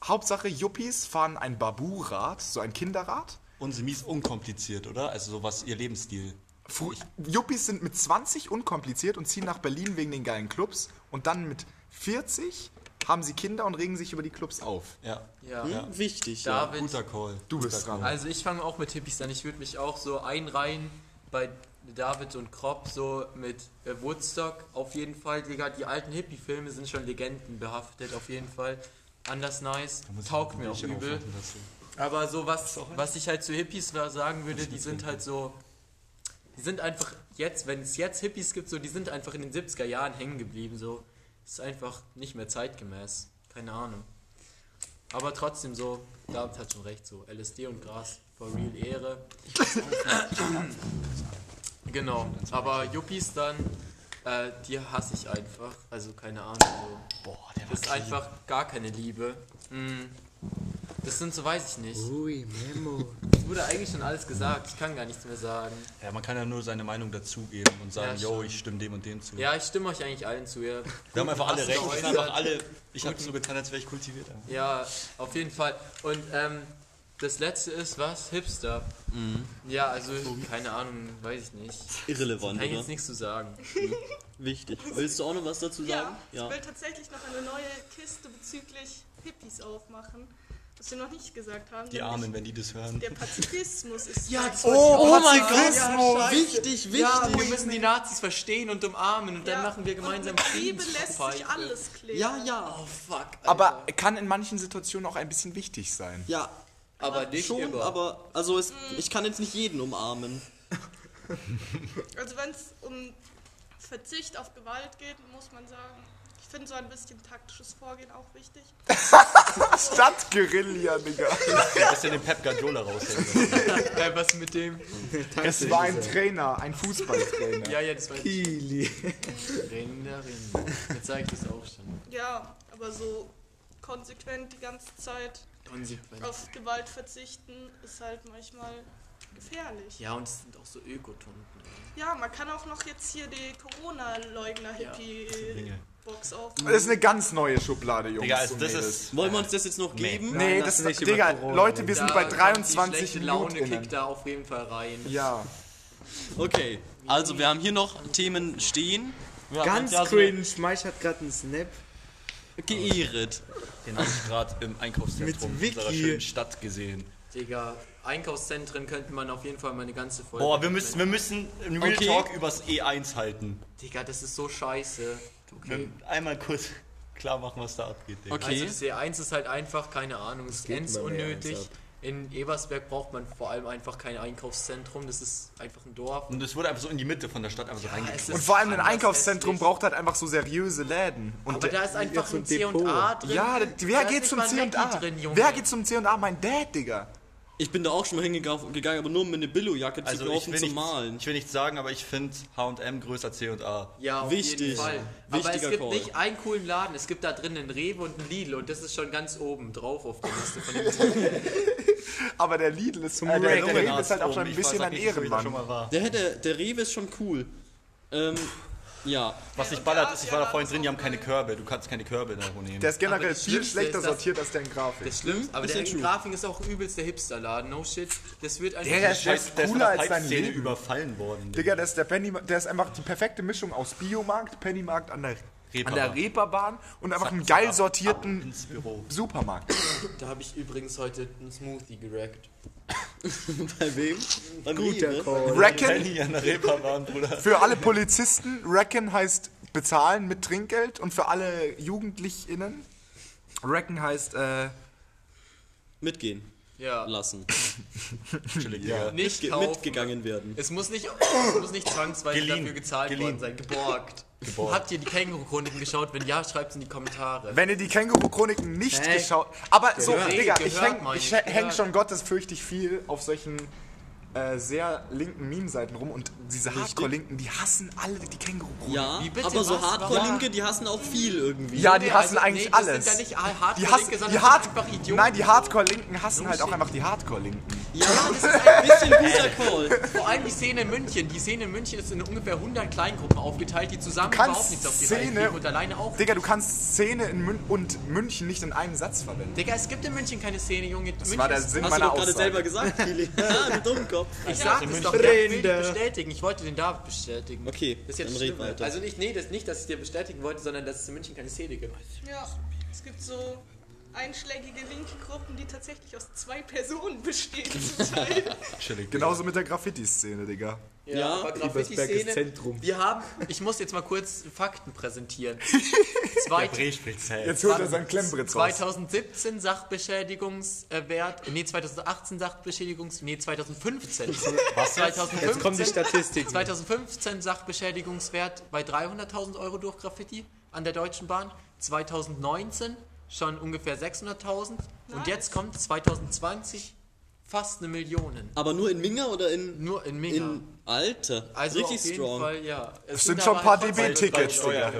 Speaker 1: Hauptsache, Yuppies fahren ein Babu-Rad, so ein Kinderrad.
Speaker 6: Und sie mies unkompliziert, oder? Also so was ihr Lebensstil.
Speaker 1: Fu- Yuppies sind mit 20 unkompliziert und ziehen nach Berlin wegen den geilen Clubs. Und dann mit 40 haben sie Kinder und regen sich über die Clubs auf.
Speaker 6: Ja.
Speaker 2: Ja.
Speaker 3: Hm, Wichtig, ja.
Speaker 2: David.
Speaker 6: Guter Call.
Speaker 1: Du
Speaker 6: Guter
Speaker 1: bist
Speaker 6: Call.
Speaker 1: dran.
Speaker 2: Also ich fange auch mit Hippies an. Ich würde mich auch so einreihen bei David und Kropp, so mit äh, Woodstock auf jeden Fall. Digga, die alten Hippie-Filme sind schon legendenbehaftet, auf jeden Fall. Anders nice, taugt mir auch übel. Aber so was, was ich halt zu Hippies da sagen würde, die sind halt so, die sind einfach jetzt, wenn es jetzt Hippies gibt, so, die sind einfach in den 70er Jahren hängen geblieben, so. Das ist einfach nicht mehr zeitgemäß. Keine Ahnung. Aber trotzdem so, David hat schon recht, so LSD und Gras, for real Ehre. genau, aber Yuppies dann, äh, die hasse ich einfach. Also keine Ahnung, so.
Speaker 6: Boah, der war
Speaker 2: Das ist
Speaker 6: clean.
Speaker 2: einfach gar keine Liebe. Mm. Das sind so, weiß ich nicht.
Speaker 4: Ui, Memo.
Speaker 2: Es wurde eigentlich schon alles gesagt, ich kann gar nichts mehr sagen.
Speaker 6: Ja, man kann ja nur seine Meinung dazugeben und sagen,
Speaker 2: Ja,
Speaker 6: yo,
Speaker 2: schon.
Speaker 6: ich stimme dem und dem zu.
Speaker 2: Ja, ich stimme euch eigentlich allen zu. Ja,
Speaker 6: Wir haben einfach alle
Speaker 2: Hast du
Speaker 6: recht. Wir sind
Speaker 2: geäußert.
Speaker 6: einfach alle. Ich habe so getan, als wäre ich kultivierter.
Speaker 2: ja, auf jeden Fall. Und ähm, das letzte ist was? Hipster. Ja, also keine Ahnung, weiß ich nicht.
Speaker 3: Irrelevant,
Speaker 2: Kann ich
Speaker 3: oder?
Speaker 2: jetzt nichts zu sagen.
Speaker 3: Wichtig. Willst du auch noch was dazu sagen?
Speaker 5: Ja, ich will tatsächlich noch eine neue Kiste bezüglich Hippies aufmachen, was wir noch nicht gesagt haben.
Speaker 6: Die Armen, wenn die das hören.
Speaker 5: Der Pazifismus ist
Speaker 3: Ja,
Speaker 5: fragwürdig.
Speaker 3: oh, mein Gott, wichtig, wichtig.
Speaker 2: Ja, wir müssen die Nazis verstehen und umarmen und dann
Speaker 5: Ja,
Speaker 2: machen wir gemeinsam
Speaker 5: mit Liebe lässt sich alles klären.
Speaker 3: ja, ja,
Speaker 2: Oh fuck. Alter.
Speaker 1: Aber kann in manchen Situationen auch ein bisschen wichtig sein.
Speaker 3: ja,
Speaker 2: aber nicht
Speaker 3: schon,
Speaker 2: immer.
Speaker 3: aber also es, ich kann jetzt nicht jeden umarmen.
Speaker 5: Also wenn es um Verzicht auf Gewalt geht, muss man sagen, ich finde so ein bisschen taktisches Vorgehen auch wichtig.
Speaker 1: Statt Guerilla, Digga.
Speaker 6: Ein bisschen den Pep Guardiola raushängen.
Speaker 2: was mit dem?
Speaker 1: Es war ein Trainer, ein Fußballtrainer.
Speaker 2: Ja, ja, das war
Speaker 4: Kili.
Speaker 2: Rinder, Rinder. Jetzt sag ich das auch schon.
Speaker 5: Ja, aber so konsequent die ganze Zeit
Speaker 2: Konsequent.
Speaker 5: auf Gewalt verzichten ist halt manchmal gefährlich.
Speaker 2: Ja, und es sind auch so Ökotunden.
Speaker 5: Ja, man kann auch noch jetzt hier die
Speaker 1: Das ist eine ganz neue Schublade, Jungs.
Speaker 6: Digga, also das ist.
Speaker 3: Wollen wir uns das jetzt noch geben?
Speaker 1: Nee,
Speaker 4: Nein,
Speaker 1: das
Speaker 4: lass nicht
Speaker 1: Digga, Leute, wir sind
Speaker 2: Da
Speaker 1: bei
Speaker 2: kommt die
Speaker 1: 23
Speaker 2: schlechte Laune
Speaker 1: Minuten.
Speaker 2: kickt da auf jeden Fall rein.
Speaker 1: Ja.
Speaker 3: Okay, also wir haben hier noch Themen stehen. Wir
Speaker 4: Ganz
Speaker 3: ja so
Speaker 4: cringe. Meich hat gerade einen Snap.
Speaker 3: Geehret.
Speaker 6: Den habe ich gerade im Einkaufszentrum
Speaker 4: Mit
Speaker 6: unserer schönen Stadt gesehen.
Speaker 2: Digga, Einkaufszentren könnte man auf jeden Fall mal eine ganze Folge.
Speaker 6: Boah, wir müssen, wir müssen einen Real
Speaker 3: Okay.
Speaker 6: Talk übers E1 halten.
Speaker 2: Digga, das ist so scheiße.
Speaker 6: Wir einmal kurz klar machen, was da abgeht. Digga.
Speaker 3: Okay.
Speaker 2: Also das E1 ist halt einfach, keine Ahnung, es ist ganz unnötig. In Ebersberg braucht man vor allem einfach kein Einkaufszentrum, das ist einfach ein Dorf.
Speaker 6: Und es wurde einfach so in die Mitte von der Stadt einfach so
Speaker 2: ist
Speaker 1: Und vor allem ein Einkaufszentrum
Speaker 2: hässlich.
Speaker 1: braucht halt einfach so seriöse Läden. Und
Speaker 2: Aber da ist einfach ein
Speaker 4: ein
Speaker 2: C und
Speaker 4: Depot.
Speaker 2: A drin.
Speaker 1: ja, wer geht zum
Speaker 2: mal ein
Speaker 1: C und A?
Speaker 2: Mackie drin, Junge.
Speaker 1: Wer geht zum C und A? Mein Dad, Digga.
Speaker 3: Ich bin da auch schon mal hingegangen, aber nur um mir eine Billo-Jacke zu
Speaker 6: Also ich
Speaker 3: kaufen
Speaker 6: nicht,
Speaker 3: Malen.
Speaker 6: ich will nicht sagen, aber ich finde H&M größer C und A.
Speaker 2: Ja, auf
Speaker 3: Wichtig.
Speaker 2: jeden Fall. Aber es
Speaker 3: Wichtiger
Speaker 2: gibt
Speaker 3: Call.
Speaker 2: nicht einen coolen Laden. Es gibt da drin einen Rewe und einen Lidl und das ist schon ganz oben drauf auf der Liste von den
Speaker 1: Aber der Lidl ist zum
Speaker 3: Rack.
Speaker 1: der Rewe
Speaker 3: Genau,
Speaker 1: ist halt auch schon ein bisschen
Speaker 6: weiß
Speaker 1: ein
Speaker 6: schon
Speaker 1: Ehrenmann.
Speaker 6: mal war.
Speaker 3: Der, hätte, der Rewe ist schon cool. Ähm, ja.
Speaker 6: Was sich ballert, ist, ich war da vorhin drin, die haben keine Körbe. Du kannst keine Körbe der nehmen.
Speaker 1: Der ist generell viel schlechter sortiert als der in Grafik.
Speaker 2: Das Schlimmste, aber der. Grafing ist auch übelst der Hipsterladen. No shit. Das wird einfach.
Speaker 1: Der
Speaker 6: der ist
Speaker 1: cooler als dein Leben.
Speaker 6: überfallen worden.
Speaker 1: Digga, der ist, der, Penny, der ist einfach die perfekte Mischung aus Biomarkt, Pennymarkt an der, an der
Speaker 6: Reeperbahn.
Speaker 1: Reeperbahn und einfach einen geil sortierten
Speaker 6: ins Büro.
Speaker 1: Supermarkt.
Speaker 2: da habe ich übrigens heute einen Smoothie gerackt.
Speaker 3: Bei wem? Beim
Speaker 4: Guter? Call.
Speaker 1: Reckon,
Speaker 6: Penny an der Reeperbahn, Bruder.
Speaker 1: für alle Polizisten, Reckon heißt bezahlen mit Trinkgeld und für alle JugendlichInnen, Reckon heißt, äh,
Speaker 3: Mitgehen
Speaker 2: Ja.
Speaker 3: lassen.
Speaker 6: Chillig, Digga.
Speaker 2: Nicht
Speaker 3: Mitge
Speaker 2: kaufen.
Speaker 3: mitgegangen werden.
Speaker 2: Es muss nicht, es muss nicht zwangsweise
Speaker 6: Geliehen.
Speaker 2: dafür gezahlt
Speaker 6: Geliehen.
Speaker 2: worden sein. Geborgt.
Speaker 6: Geborgt.
Speaker 2: Habt ihr die Känguru-Chroniken geschaut? Wenn ja, schreibt es in die Kommentare.
Speaker 1: wenn ihr die Känguru-Chroniken nicht
Speaker 2: Hä?
Speaker 1: geschaut... Aber so,
Speaker 2: Gehört.
Speaker 1: Digga, ich
Speaker 2: Gehört,
Speaker 1: häng,
Speaker 2: meine
Speaker 1: ich
Speaker 2: ich,
Speaker 1: häng schon Gottes fürchtig viel auf solchen äh, sehr linken Meme-Seiten rum und diese Hardcore-Linken, die hassen alle die Känguru-Chroniken.
Speaker 3: Ja,
Speaker 2: Wie bitte,
Speaker 3: aber so? Hardcore-Linke, die hassen auch viel irgendwie.
Speaker 1: Ja, die hassen
Speaker 2: also,
Speaker 1: eigentlich
Speaker 2: nee, das
Speaker 1: alles.
Speaker 2: sind ja nicht
Speaker 1: die
Speaker 2: Hardcore-Linke,
Speaker 1: hassen,
Speaker 2: sondern
Speaker 1: die Hard
Speaker 2: einfach Idioten.
Speaker 1: Nein, die Hardcore-Linken hassen halt auch einfach die Hardcore-Linken.
Speaker 3: Ja, das ist ein bisschen guter Call.
Speaker 2: Vor allem die Szene in München. Die Szene in München ist in ungefähr 100 Kleingruppen aufgeteilt, die zusammen überhaupt nichts auf die
Speaker 1: Szene-
Speaker 2: und alleine auch.
Speaker 1: Digga, du kannst Szene in Mün und München nicht in einem Satz verwenden.
Speaker 2: Digga, es gibt in München keine Szene, Junge.
Speaker 1: Das
Speaker 2: München
Speaker 1: war der Sinn
Speaker 3: Hast du
Speaker 1: meiner
Speaker 3: doch gerade
Speaker 1: Aussage.
Speaker 3: selber gesagt, Kili. Ja, du Dummkopf.
Speaker 2: Ich sag es doch, will dich bestätigen. Ich wollte den David bestätigen.
Speaker 3: Okay,
Speaker 2: das ist jetzt
Speaker 3: dann red
Speaker 2: schlimm.
Speaker 3: weiter.
Speaker 2: Also nicht, nee, das nicht, dass ich dir bestätigen wollte, sondern dass es in München keine Szene gibt.
Speaker 5: Ja, es gibt so einschlägige linke Gruppen, die tatsächlich aus zwei Personen bestehen. zum Teil.
Speaker 6: Chillig.
Speaker 1: Genauso mit der Graffiti-Szene, Digga.
Speaker 3: Ja,
Speaker 2: aber
Speaker 4: Ebersberg ist
Speaker 2: Graffiti-Szene.
Speaker 4: Zentrum.
Speaker 2: Wir haben, ich muss jetzt mal kurz Fakten präsentieren. Zweit.
Speaker 1: Jetzt holt er sein Klemmbrett raus.
Speaker 2: 2017 Sachbeschädigungswert, nee 2018 Sachbeschädigungs, nee 2015. Was 2015,
Speaker 4: Jetzt kommen die Statistiken.
Speaker 2: 2015 Sachbeschädigungswert bei 300.000 Euro durch Graffiti an der Deutschen Bahn. 2019 schon ungefähr 600.000 und jetzt kommt 2020 fast eine Million.
Speaker 3: Aber nur in Minga oder in,
Speaker 2: Nur in Minga.
Speaker 3: in Alter?
Speaker 2: also
Speaker 3: Richtig
Speaker 2: auf jeden
Speaker 3: strong.
Speaker 2: Fall, ja. Es
Speaker 1: sind
Speaker 2: aber
Speaker 1: schon ein paar DB-Tickets, Digga.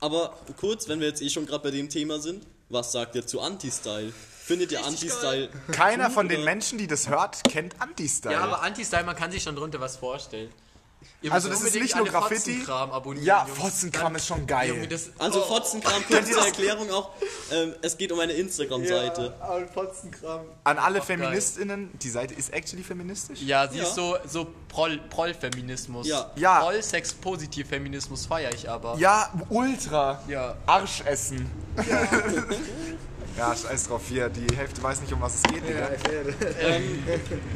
Speaker 3: Aber kurz, wenn wir jetzt eh schon gerade bei dem Thema sind, was sagt ihr zu Anti-Style? Findet ihr Anti-Style?
Speaker 1: Keiner
Speaker 3: gut,
Speaker 1: von den? Menschen, die das hört, kennt Anti-Style.
Speaker 2: Ja, aber Anti-Style, man kann sich schon drunter was vorstellen. Ihr
Speaker 1: Also das ist nicht nur Graffiti.
Speaker 2: Fotzenkram abonnieren,
Speaker 1: Ja. Fotzenkram ist schon geil.
Speaker 2: Junge, das,
Speaker 3: Also
Speaker 2: oh,
Speaker 3: Fotzenkram, kurz zur Erklärung auch, ähm, es geht um eine Instagram-Seite.
Speaker 1: An alle
Speaker 2: Auch geil.
Speaker 1: FeministInnen, die Seite ist actually feministisch?
Speaker 2: Ja, sie
Speaker 3: Ja.
Speaker 2: ist so, so Proll, Proll-Feminismus.
Speaker 3: Ja.
Speaker 1: Ja.
Speaker 2: Proll-Sex-Positiv-Feminismus feiere ich aber.
Speaker 1: Ja, ultra.
Speaker 2: Ja.
Speaker 1: Arsch essen. Ja. scheiß drauf hier. Die Hälfte weiß nicht, um was es geht, Digga.
Speaker 3: Ähm,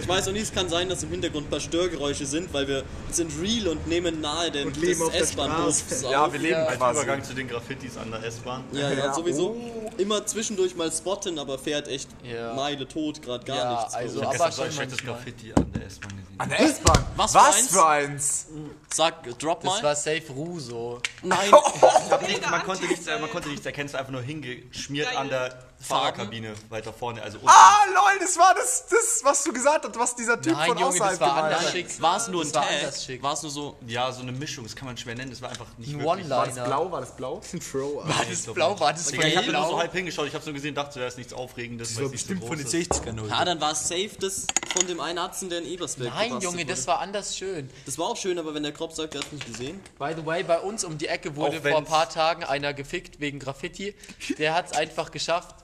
Speaker 3: ich weiß auch nicht, es kann sein, dass im Hintergrund ein paar Störgeräusche sind, weil wir sind real und nehmen nahe
Speaker 4: Und leben
Speaker 3: des
Speaker 4: auf der
Speaker 3: S-Bahn-Bus
Speaker 4: Straße.
Speaker 1: Ja, wir leben
Speaker 6: Als
Speaker 1: quasi.
Speaker 6: Übergang zu den Graffitis an der S-Bahn.
Speaker 3: Ja, ja,
Speaker 1: Ja,
Speaker 3: sowieso. Immer zwischendurch mal spotten, aber fährt echt
Speaker 2: Ja.
Speaker 3: Meile tot, gerade gar
Speaker 2: Ja,
Speaker 3: nichts.
Speaker 2: also aber
Speaker 6: Gestern so
Speaker 2: schon
Speaker 6: ein schlechtes
Speaker 2: manchmal.
Speaker 6: Graffiti an der S-Bahn gesehen.
Speaker 1: An der S-Bahn.
Speaker 3: Was für
Speaker 1: Was
Speaker 3: eins?
Speaker 1: für eins?
Speaker 3: Sag, drop
Speaker 2: Das
Speaker 3: mal.
Speaker 2: war Safe Ruso.
Speaker 3: Nein,
Speaker 6: Ich hab nicht, man, konnte nichts, man konnte nichts erkennen, es ist einfach nur hingeschmiert
Speaker 5: Geil.
Speaker 6: an der Fahrerkabine weiter vorne. Also unten.
Speaker 1: Ah, lol, das war das, das, was du gesagt hast, was dieser Typ
Speaker 2: Nein,
Speaker 1: von
Speaker 2: Junge,
Speaker 1: außerhalb
Speaker 2: das war
Speaker 1: gemalt
Speaker 2: anders
Speaker 1: hat.
Speaker 2: schick.
Speaker 3: war es nur ein
Speaker 2: Das war
Speaker 3: Tag?
Speaker 2: anders schick.
Speaker 3: War es nur so,
Speaker 6: Ja, so eine Mischung, das kann man schwer nennen. Das war einfach nicht
Speaker 2: Ein
Speaker 6: wirklich.
Speaker 1: War das blau? War das blau?
Speaker 4: Throw
Speaker 2: War das blau? War das
Speaker 6: Digga, ich habe nur so
Speaker 2: blau?
Speaker 6: halb hingeschaut, ich habe nur gesehen, dachte, da ist nichts Aufregendes.
Speaker 1: Das war bestimmt
Speaker 6: so
Speaker 1: von den
Speaker 6: ist.
Speaker 1: 60er Null.
Speaker 3: ja, dann war es safe das von dem einen Atzen, der in Ebersberg
Speaker 2: Nein, Junge,
Speaker 3: wurde.
Speaker 2: das war anders schön.
Speaker 3: Das war auch schön, aber wenn der Kropp sagt, er hat es nicht gesehen.
Speaker 2: By the way, bei uns um die Ecke wurde vor ein paar Tagen einer gefickt wegen Graffiti. Der hat es einfach geschafft,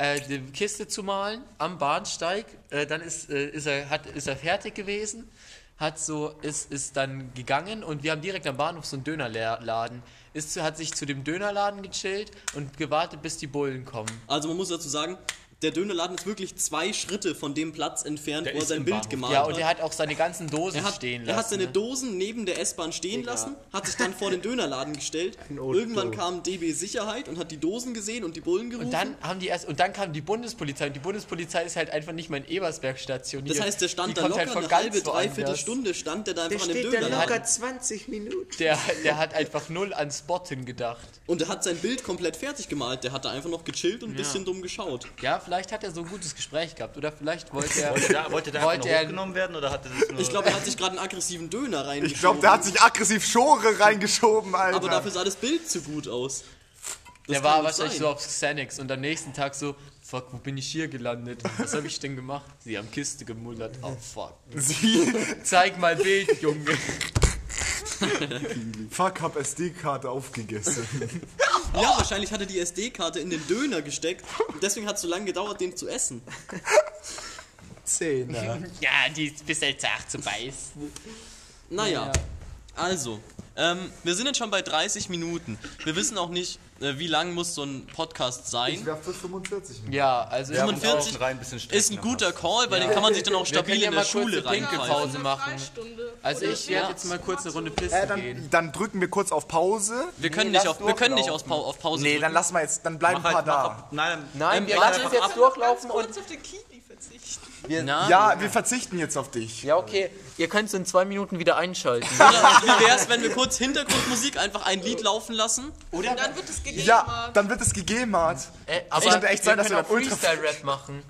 Speaker 2: äh, die Kiste zu malen am Bahnsteig. Äh, dann ist, äh, ist, er, hat, ist er fertig gewesen, hat so, ist, ist dann gegangen und wir haben direkt am Bahnhof so einen Dönerladen. Ist, hat sich zu dem Dönerladen gechillt und gewartet, bis die Bullen kommen.
Speaker 3: Also man muss dazu sagen, der Dönerladen ist wirklich zwei Schritte von dem Platz entfernt,
Speaker 6: Der
Speaker 3: wo er sein Bild
Speaker 6: Bahnhof.
Speaker 3: gemalt
Speaker 2: Ja,
Speaker 3: hat.
Speaker 2: und der hat auch seine ganzen Dosen
Speaker 3: Er hat,
Speaker 2: stehen
Speaker 3: er
Speaker 2: lassen.
Speaker 3: hat seine
Speaker 2: ne?
Speaker 3: Dosen neben der S-Bahn stehen lassen, hat sich dann vor den Dönerladen gestellt. Irgendwann kam DB Sicherheit und hat die Dosen gesehen und die Bullen gerufen.
Speaker 2: Und dann haben die erst und dann kam die Bundespolizei und die Bundespolizei ist halt einfach nicht mehr in Ebersberg stationiert.
Speaker 3: das heißt, der
Speaker 2: Die
Speaker 3: stand da
Speaker 2: kommt
Speaker 3: locker
Speaker 2: halt von
Speaker 3: eine halbe, dreiviertel. Stunde, stand der da
Speaker 4: Der
Speaker 3: einfach an dem
Speaker 4: steht da
Speaker 3: Dönerladen.
Speaker 4: locker 20 Minuten.
Speaker 2: Der, der hat einfach null an Spotten gedacht.
Speaker 3: Und er hat sein Bild komplett fertig gemalt. Der hat da einfach noch gechillt und ein bisschen dumm geschaut.
Speaker 2: Ja, vielleicht hat er so ein gutes Gespräch gehabt oder vielleicht wollte er.
Speaker 6: Wollte der, wollte der einfach
Speaker 2: wollte er-
Speaker 6: hochgenommen werden oder hat er das nur...
Speaker 3: Ich glaube, er hat sich gerade einen aggressiven Döner reingeschoben.
Speaker 1: Ich glaube, der hat sich aggressiv Schore reingeschoben, Alter.
Speaker 3: Aber dafür sah das Bild zu gut aus. Das
Speaker 2: Der war wahrscheinlich
Speaker 3: sein.
Speaker 2: so auf Xanax und am nächsten Tag so, fuck, wo bin ich hier gelandet? Was habe ich denn gemacht? Sie haben Kiste gemullert. Oh fuck.
Speaker 1: Sie.
Speaker 2: Zeig mal Bild, Junge.
Speaker 1: Fuck, hab SD-Karte aufgegessen.
Speaker 3: Ja, wahrscheinlich hat er die SD-Karte in den Döner gesteckt. Und deswegen hat es so lange gedauert, den zu essen.
Speaker 4: Zehner.
Speaker 2: Ja, die ist bis jetzt zu beißen.
Speaker 3: Naja,
Speaker 2: Ja.
Speaker 3: also, ähm, wir sind jetzt schon bei 30 Minuten. Wir wissen auch nicht, wie lang muss so ein Podcast sein.
Speaker 1: wäre für 45 Minuten.
Speaker 2: Ja, also
Speaker 6: Ja,
Speaker 2: ich
Speaker 6: muss
Speaker 3: 45
Speaker 6: auch rein
Speaker 3: Ist ein guter. Call, weil den kann man sich dann auch stabil
Speaker 2: ja
Speaker 3: in der Schule
Speaker 2: Pinkelpause machen. Also ich werde jetzt mal kurz eine Runde pissen
Speaker 1: Äh, dann,
Speaker 2: gehen.
Speaker 1: dann drücken wir kurz auf Pause.
Speaker 3: Wir können
Speaker 2: Nee,
Speaker 3: nicht, auf, wir können nicht auf Pause
Speaker 1: Nee, dann
Speaker 3: drücken.
Speaker 1: lassen wir jetzt, dann bleiben
Speaker 6: Mach
Speaker 1: ein
Speaker 6: halt,
Speaker 1: paar
Speaker 6: mach
Speaker 1: da.
Speaker 6: ab. Nein,
Speaker 2: Nein,
Speaker 3: Ähm,
Speaker 2: wir lassen jetzt
Speaker 5: Ganz
Speaker 2: durchlaufen und
Speaker 5: auf den
Speaker 3: Na,
Speaker 1: Ja, wir verzichten jetzt auf dich.
Speaker 2: Ja, okay. Ihr könnt es in zwei Minuten wieder einschalten.
Speaker 3: Oder wie wär's, wenn wir kurz Hintergrundmusik einfach ein Lied laufen lassen?
Speaker 2: Oder?
Speaker 5: Dann wird es gegeben.
Speaker 1: Ja, dann wird es gegeben, Mart.
Speaker 2: Äh,
Speaker 1: Es könnte echt sein, dass wir
Speaker 2: wir
Speaker 1: dann
Speaker 2: Freestyle-Rap machen.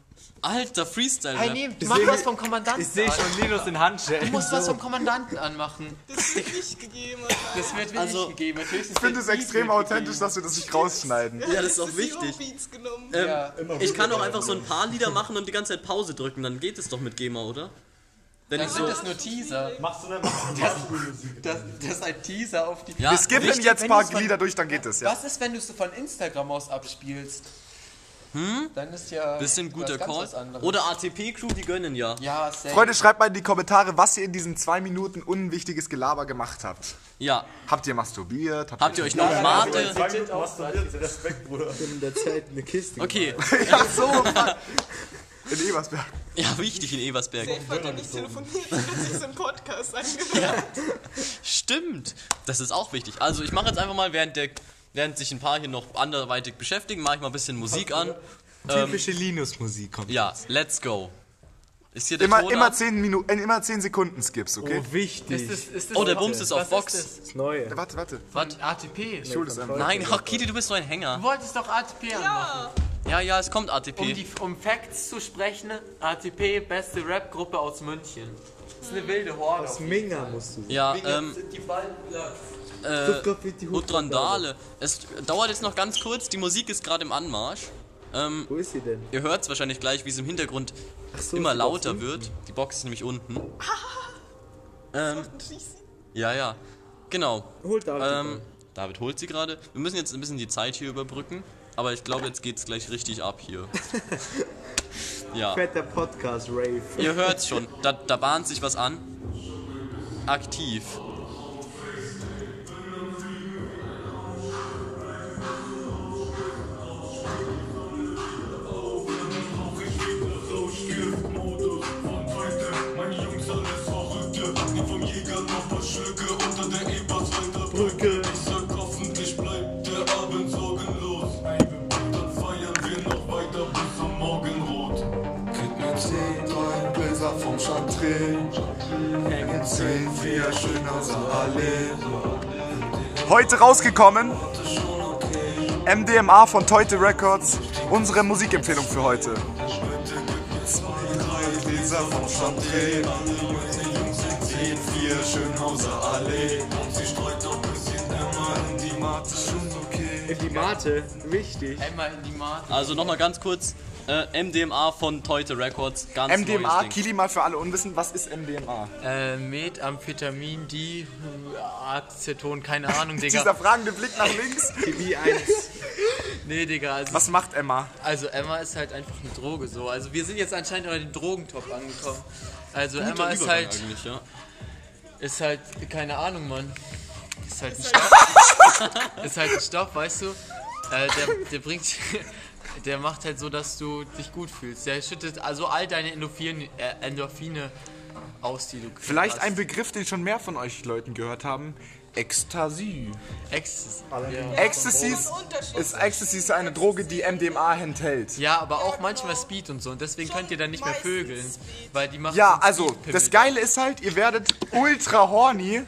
Speaker 3: Alter, Freestyle.
Speaker 2: Hey, nee, mach was vom Kommandanten
Speaker 4: Ich sehe schon Linus in Handschellen.
Speaker 2: Du musst was vom Kommandanten anmachen.
Speaker 5: Das wird nicht gegeben.
Speaker 2: Das wird mir
Speaker 3: Also,
Speaker 2: nicht gegeben. Höchstens
Speaker 1: Ich finde es extrem
Speaker 2: Beat
Speaker 1: authentisch, dass wir das nicht rausschneiden.
Speaker 3: Ja, das ist auch wichtig. Ähm,
Speaker 2: Ja.
Speaker 3: ich kann auch einfach so ein paar Lieder machen und die ganze Zeit Pause drücken, dann geht es doch mit GEMA, oder? Wenn
Speaker 2: Dann
Speaker 3: ich
Speaker 2: sind
Speaker 3: so.
Speaker 2: das nur Teaser.
Speaker 6: Machst du dann
Speaker 2: Das, das ist ein Teaser auf die...
Speaker 3: Ja,
Speaker 1: Wir skippen jetzt ein paar Glieder durch, dann geht es, ja.
Speaker 2: Was ist, wenn du es von Instagram aus abspielst? Hm? Dann ist ja...
Speaker 3: Bisschen guter Call. Oder ATP-Crew, die gönnen ja.
Speaker 2: Ja, safe.
Speaker 1: Freunde, schreibt mal in die Kommentare, was ihr in diesen zwei Minuten unwichtiges Gelaber gemacht habt.
Speaker 3: Ja.
Speaker 1: Habt ihr masturbiert?
Speaker 3: Habt ihr euch noch Mate?
Speaker 6: Respekt, Bruder.
Speaker 4: in der Zeit eine Kiste.
Speaker 3: Okay.
Speaker 1: Ja, so. In Ebersberg.
Speaker 3: Ja, wichtig in Eversberg.
Speaker 5: Safe hat er nicht telefoniert, hat sich so einen Podcast angehört.
Speaker 3: Stimmt. Das ist auch wichtig. Also ich mache jetzt einfach mal, während, der, während sich ein paar hier noch anderweitig beschäftigen, mache ich mal ein bisschen Musik an.
Speaker 4: Typische Linus-Musik kommt.
Speaker 3: Ja, let's go. Ist hier der
Speaker 1: Immer,
Speaker 3: Ton
Speaker 1: immer,
Speaker 3: ab?
Speaker 1: 10 Minuten, äh, immer 10 Sekunden Skips, okay?
Speaker 4: Oh, wichtig.
Speaker 2: Ist das, ist das
Speaker 3: Oh, der Bums ist auf Box.
Speaker 2: das?
Speaker 4: das Neue.
Speaker 1: Warte, warte.
Speaker 3: Was?
Speaker 2: ATP.
Speaker 1: Schuld ist einfach.
Speaker 3: Nein, ach Kiti, du bist so ein Hänger.
Speaker 2: Du wolltest doch ATP anmachen.
Speaker 5: Ja,
Speaker 3: Ja, ja, es kommt ATP.
Speaker 2: Um, die, um Facts zu sprechen, ATP, beste Rap-Gruppe aus München. Das ist eine wilde Horde.
Speaker 4: Aus Minga musst du.
Speaker 3: ja, ähm,
Speaker 2: sind die beiden
Speaker 3: äh, Utrandale. Es dauert jetzt noch ganz kurz, die Musik ist gerade im Anmarsch. Ähm,
Speaker 4: Wo ist sie denn?
Speaker 3: ihr hört es wahrscheinlich gleich, wie es im Hintergrund
Speaker 4: so,
Speaker 3: immer lauter wird. Die Box ist nämlich unten. ähm,
Speaker 5: riesig.
Speaker 3: ja, ja. Genau.
Speaker 4: Holt da.
Speaker 3: Ähm, David holt sie gerade. Wir müssen jetzt ein bisschen die Zeit hier überbrücken. Aber ich glaube, jetzt geht's gleich richtig ab hier. ja.
Speaker 4: Fetter Podcast, Rave.
Speaker 3: Ihr hört's schon, da, da bahnt sich was an. Aktiv.
Speaker 7: Gläser vom Chantre. Hängen zehn, vier Schönhauser Allee.
Speaker 1: Heute rausgekommen. MDMA von Teute Records. Unsere Musikempfehlung für heute.
Speaker 7: Drei Gläser vom Chantre. Die Jungs sind zehn, vier Schönhauser Allee. Und sie streut doch ein bisschen immer in die Mate. Schon okay.
Speaker 4: In die Mate. Wichtig.
Speaker 2: Einmal in die Mate.
Speaker 3: Also nochmal ganz kurz. Äh, MDMA von Teute Records. Ganz
Speaker 1: MDMA. Kili mal für alle Unwissen, was ist MDMA?
Speaker 2: Äh, Methamphetamin, die Aceton, keine Ahnung,
Speaker 1: Dieser
Speaker 2: Digga.
Speaker 1: fragende Blick nach links.
Speaker 4: TV 1.
Speaker 2: Nee, Digga. Also,
Speaker 1: Was macht Emma?
Speaker 2: also Emma ist halt einfach eine Droge so. Also wir sind jetzt anscheinend unter den Drogentop angekommen. Also
Speaker 3: Guter
Speaker 2: Emma ist
Speaker 3: Übergang
Speaker 2: halt,
Speaker 3: eigentlich, ja.
Speaker 2: ist halt, keine Ahnung, Mann. Ist halt ein Stoff. ist halt ein Stoff, weißt du? Äh, der, der bringt. Der macht halt so, dass du dich gut fühlst. Der schüttet also all deine Endorphine, äh, Endorphine aus, die du
Speaker 1: Vielleicht
Speaker 2: hast.
Speaker 1: ein Begriff, den schon mehr von euch Leuten gehört haben. Ecstasy.
Speaker 2: Ecstasy.
Speaker 1: Ecstasy
Speaker 5: Ja, Unterschied.
Speaker 1: ist, Ecstasy ist eine Droge, die MDMA enthält.
Speaker 2: Ja, aber auch manchmal Speed und so. Und deswegen
Speaker 5: Schon
Speaker 2: könnt ihr dann nicht mehr vögeln.
Speaker 5: Speed.
Speaker 2: Weil die machen
Speaker 1: Ja, also, das Geile ist halt, ihr werdet ultra horny,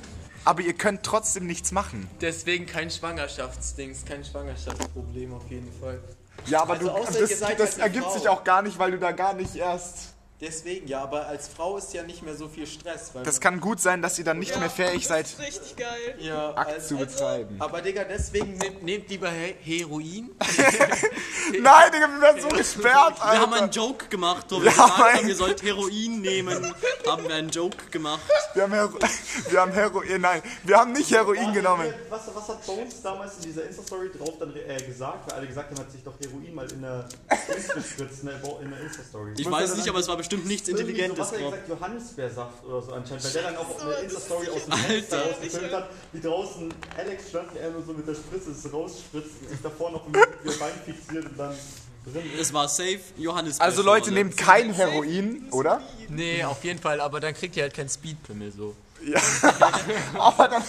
Speaker 1: aber ihr könnt trotzdem nichts machen.
Speaker 2: Deswegen kein Schwangerschaftsdings, kein Schwangerschaftsproblem auf jeden Fall.
Speaker 1: Ja, aber
Speaker 4: Also
Speaker 1: du, das, das
Speaker 4: halt
Speaker 1: ergibt
Speaker 4: Frau.
Speaker 1: sich auch gar nicht, weil du da gar nicht erst...
Speaker 4: Deswegen, ja, aber als Frau ist ja nicht mehr so viel Stress. Weil
Speaker 1: Das kann gut sein, dass ihr dann nicht
Speaker 5: Ja,
Speaker 1: mehr fähig
Speaker 5: das
Speaker 1: seid,
Speaker 5: ist richtig geil.
Speaker 4: ja,
Speaker 1: Akt
Speaker 4: als,
Speaker 1: zu betreiben.
Speaker 4: aber Digga, deswegen
Speaker 2: Nehmt, nehmt lieber He Heroin.
Speaker 1: Nein, Digga, wir werden so gesperrt,
Speaker 3: Wir haben
Speaker 1: Alter.
Speaker 3: einen Joke gemacht, wo wir
Speaker 1: Wir
Speaker 3: gesagt
Speaker 1: haben
Speaker 3: ihr sollt Heroin nehmen. Haben wir einen Joke gemacht.
Speaker 1: Wir haben, Hero wir haben Heroin, nein, wir haben nicht Heroin genommen.
Speaker 6: Was, was hat Bones damals in dieser Insta-Story drauf dann äh, gesagt? Weil alle gesagt haben, hat sich doch Heroin mal in der in Insta-Story.
Speaker 3: Ich weiß es nicht, aber es war bestimmt nichts
Speaker 6: Irgendwie
Speaker 3: Intelligentes
Speaker 6: So, was hat
Speaker 3: drauf.
Speaker 6: gesagt? Johannisbeersaft oder so anscheinend. Weil der dann auch eine Insta-Story aus dem
Speaker 5: Alter.
Speaker 6: Fenster rausgefilmt hat, wie draußen Alex stand er nur so mit der Spritze es rausspritzt und sich davor noch mit dem Bein fixiert und dann.
Speaker 3: Es war safe Johannes.
Speaker 1: Also Leute, nehmt kein Heroin, oder?
Speaker 2: Nee, auf jeden Fall, aber dann kriegt ihr halt kein Speedpimmel so.
Speaker 1: Aber dann,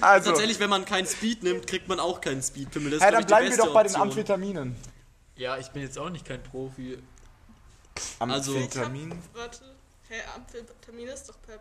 Speaker 1: also,
Speaker 3: Tatsächlich, wenn man keinen Speed nimmt, kriegt man auch keinen Speedpimmel. Das ist,
Speaker 1: hey, dann
Speaker 3: ich,
Speaker 1: bleiben wir doch bei den
Speaker 3: Option.
Speaker 1: Amphetaminen.
Speaker 2: Ja, ich bin jetzt auch nicht kein Profi.
Speaker 3: Also-
Speaker 1: Amphetamin?
Speaker 5: Warte. Hä, Amphetamin ist doch Pep.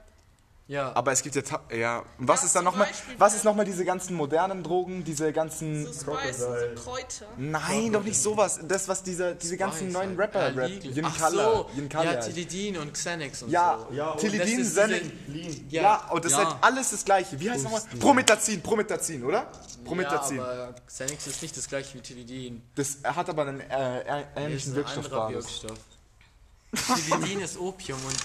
Speaker 2: Ja,
Speaker 1: Aber es gibt ja, Ta- ja. Und was
Speaker 5: Ja,
Speaker 1: ist dann
Speaker 5: zum
Speaker 1: nochmal, was ist nochmal diese ganzen modernen Drogen, diese ganzen,
Speaker 5: So Spice, so Kräuter.
Speaker 1: nein, doch nicht sowas, das, was diese, diese ganzen neuen Rapper
Speaker 2: ja,
Speaker 1: rap,
Speaker 2: Legal.
Speaker 1: Yin
Speaker 2: Ach
Speaker 1: Kala,
Speaker 2: so,
Speaker 1: Yin Kala.
Speaker 2: ja, Tilidin und Xanax und
Speaker 1: Ja,
Speaker 2: so.
Speaker 6: Ja, und
Speaker 1: Tilidin,
Speaker 2: das ist
Speaker 1: Xanax,
Speaker 6: Lean.
Speaker 1: ja, und das
Speaker 3: Ja.
Speaker 1: ist halt alles das gleiche. Wie heißt nochmal? Prometazin, Prometazin, oder? Prometazin.
Speaker 2: Ja, aber Xanax ist nicht das gleiche wie Tilidin.
Speaker 1: das hat aber einen äh, äh, ähnlichen
Speaker 2: ist ein
Speaker 1: Wirkstoff.
Speaker 2: Wirkstoff. Tilidin ist Opium und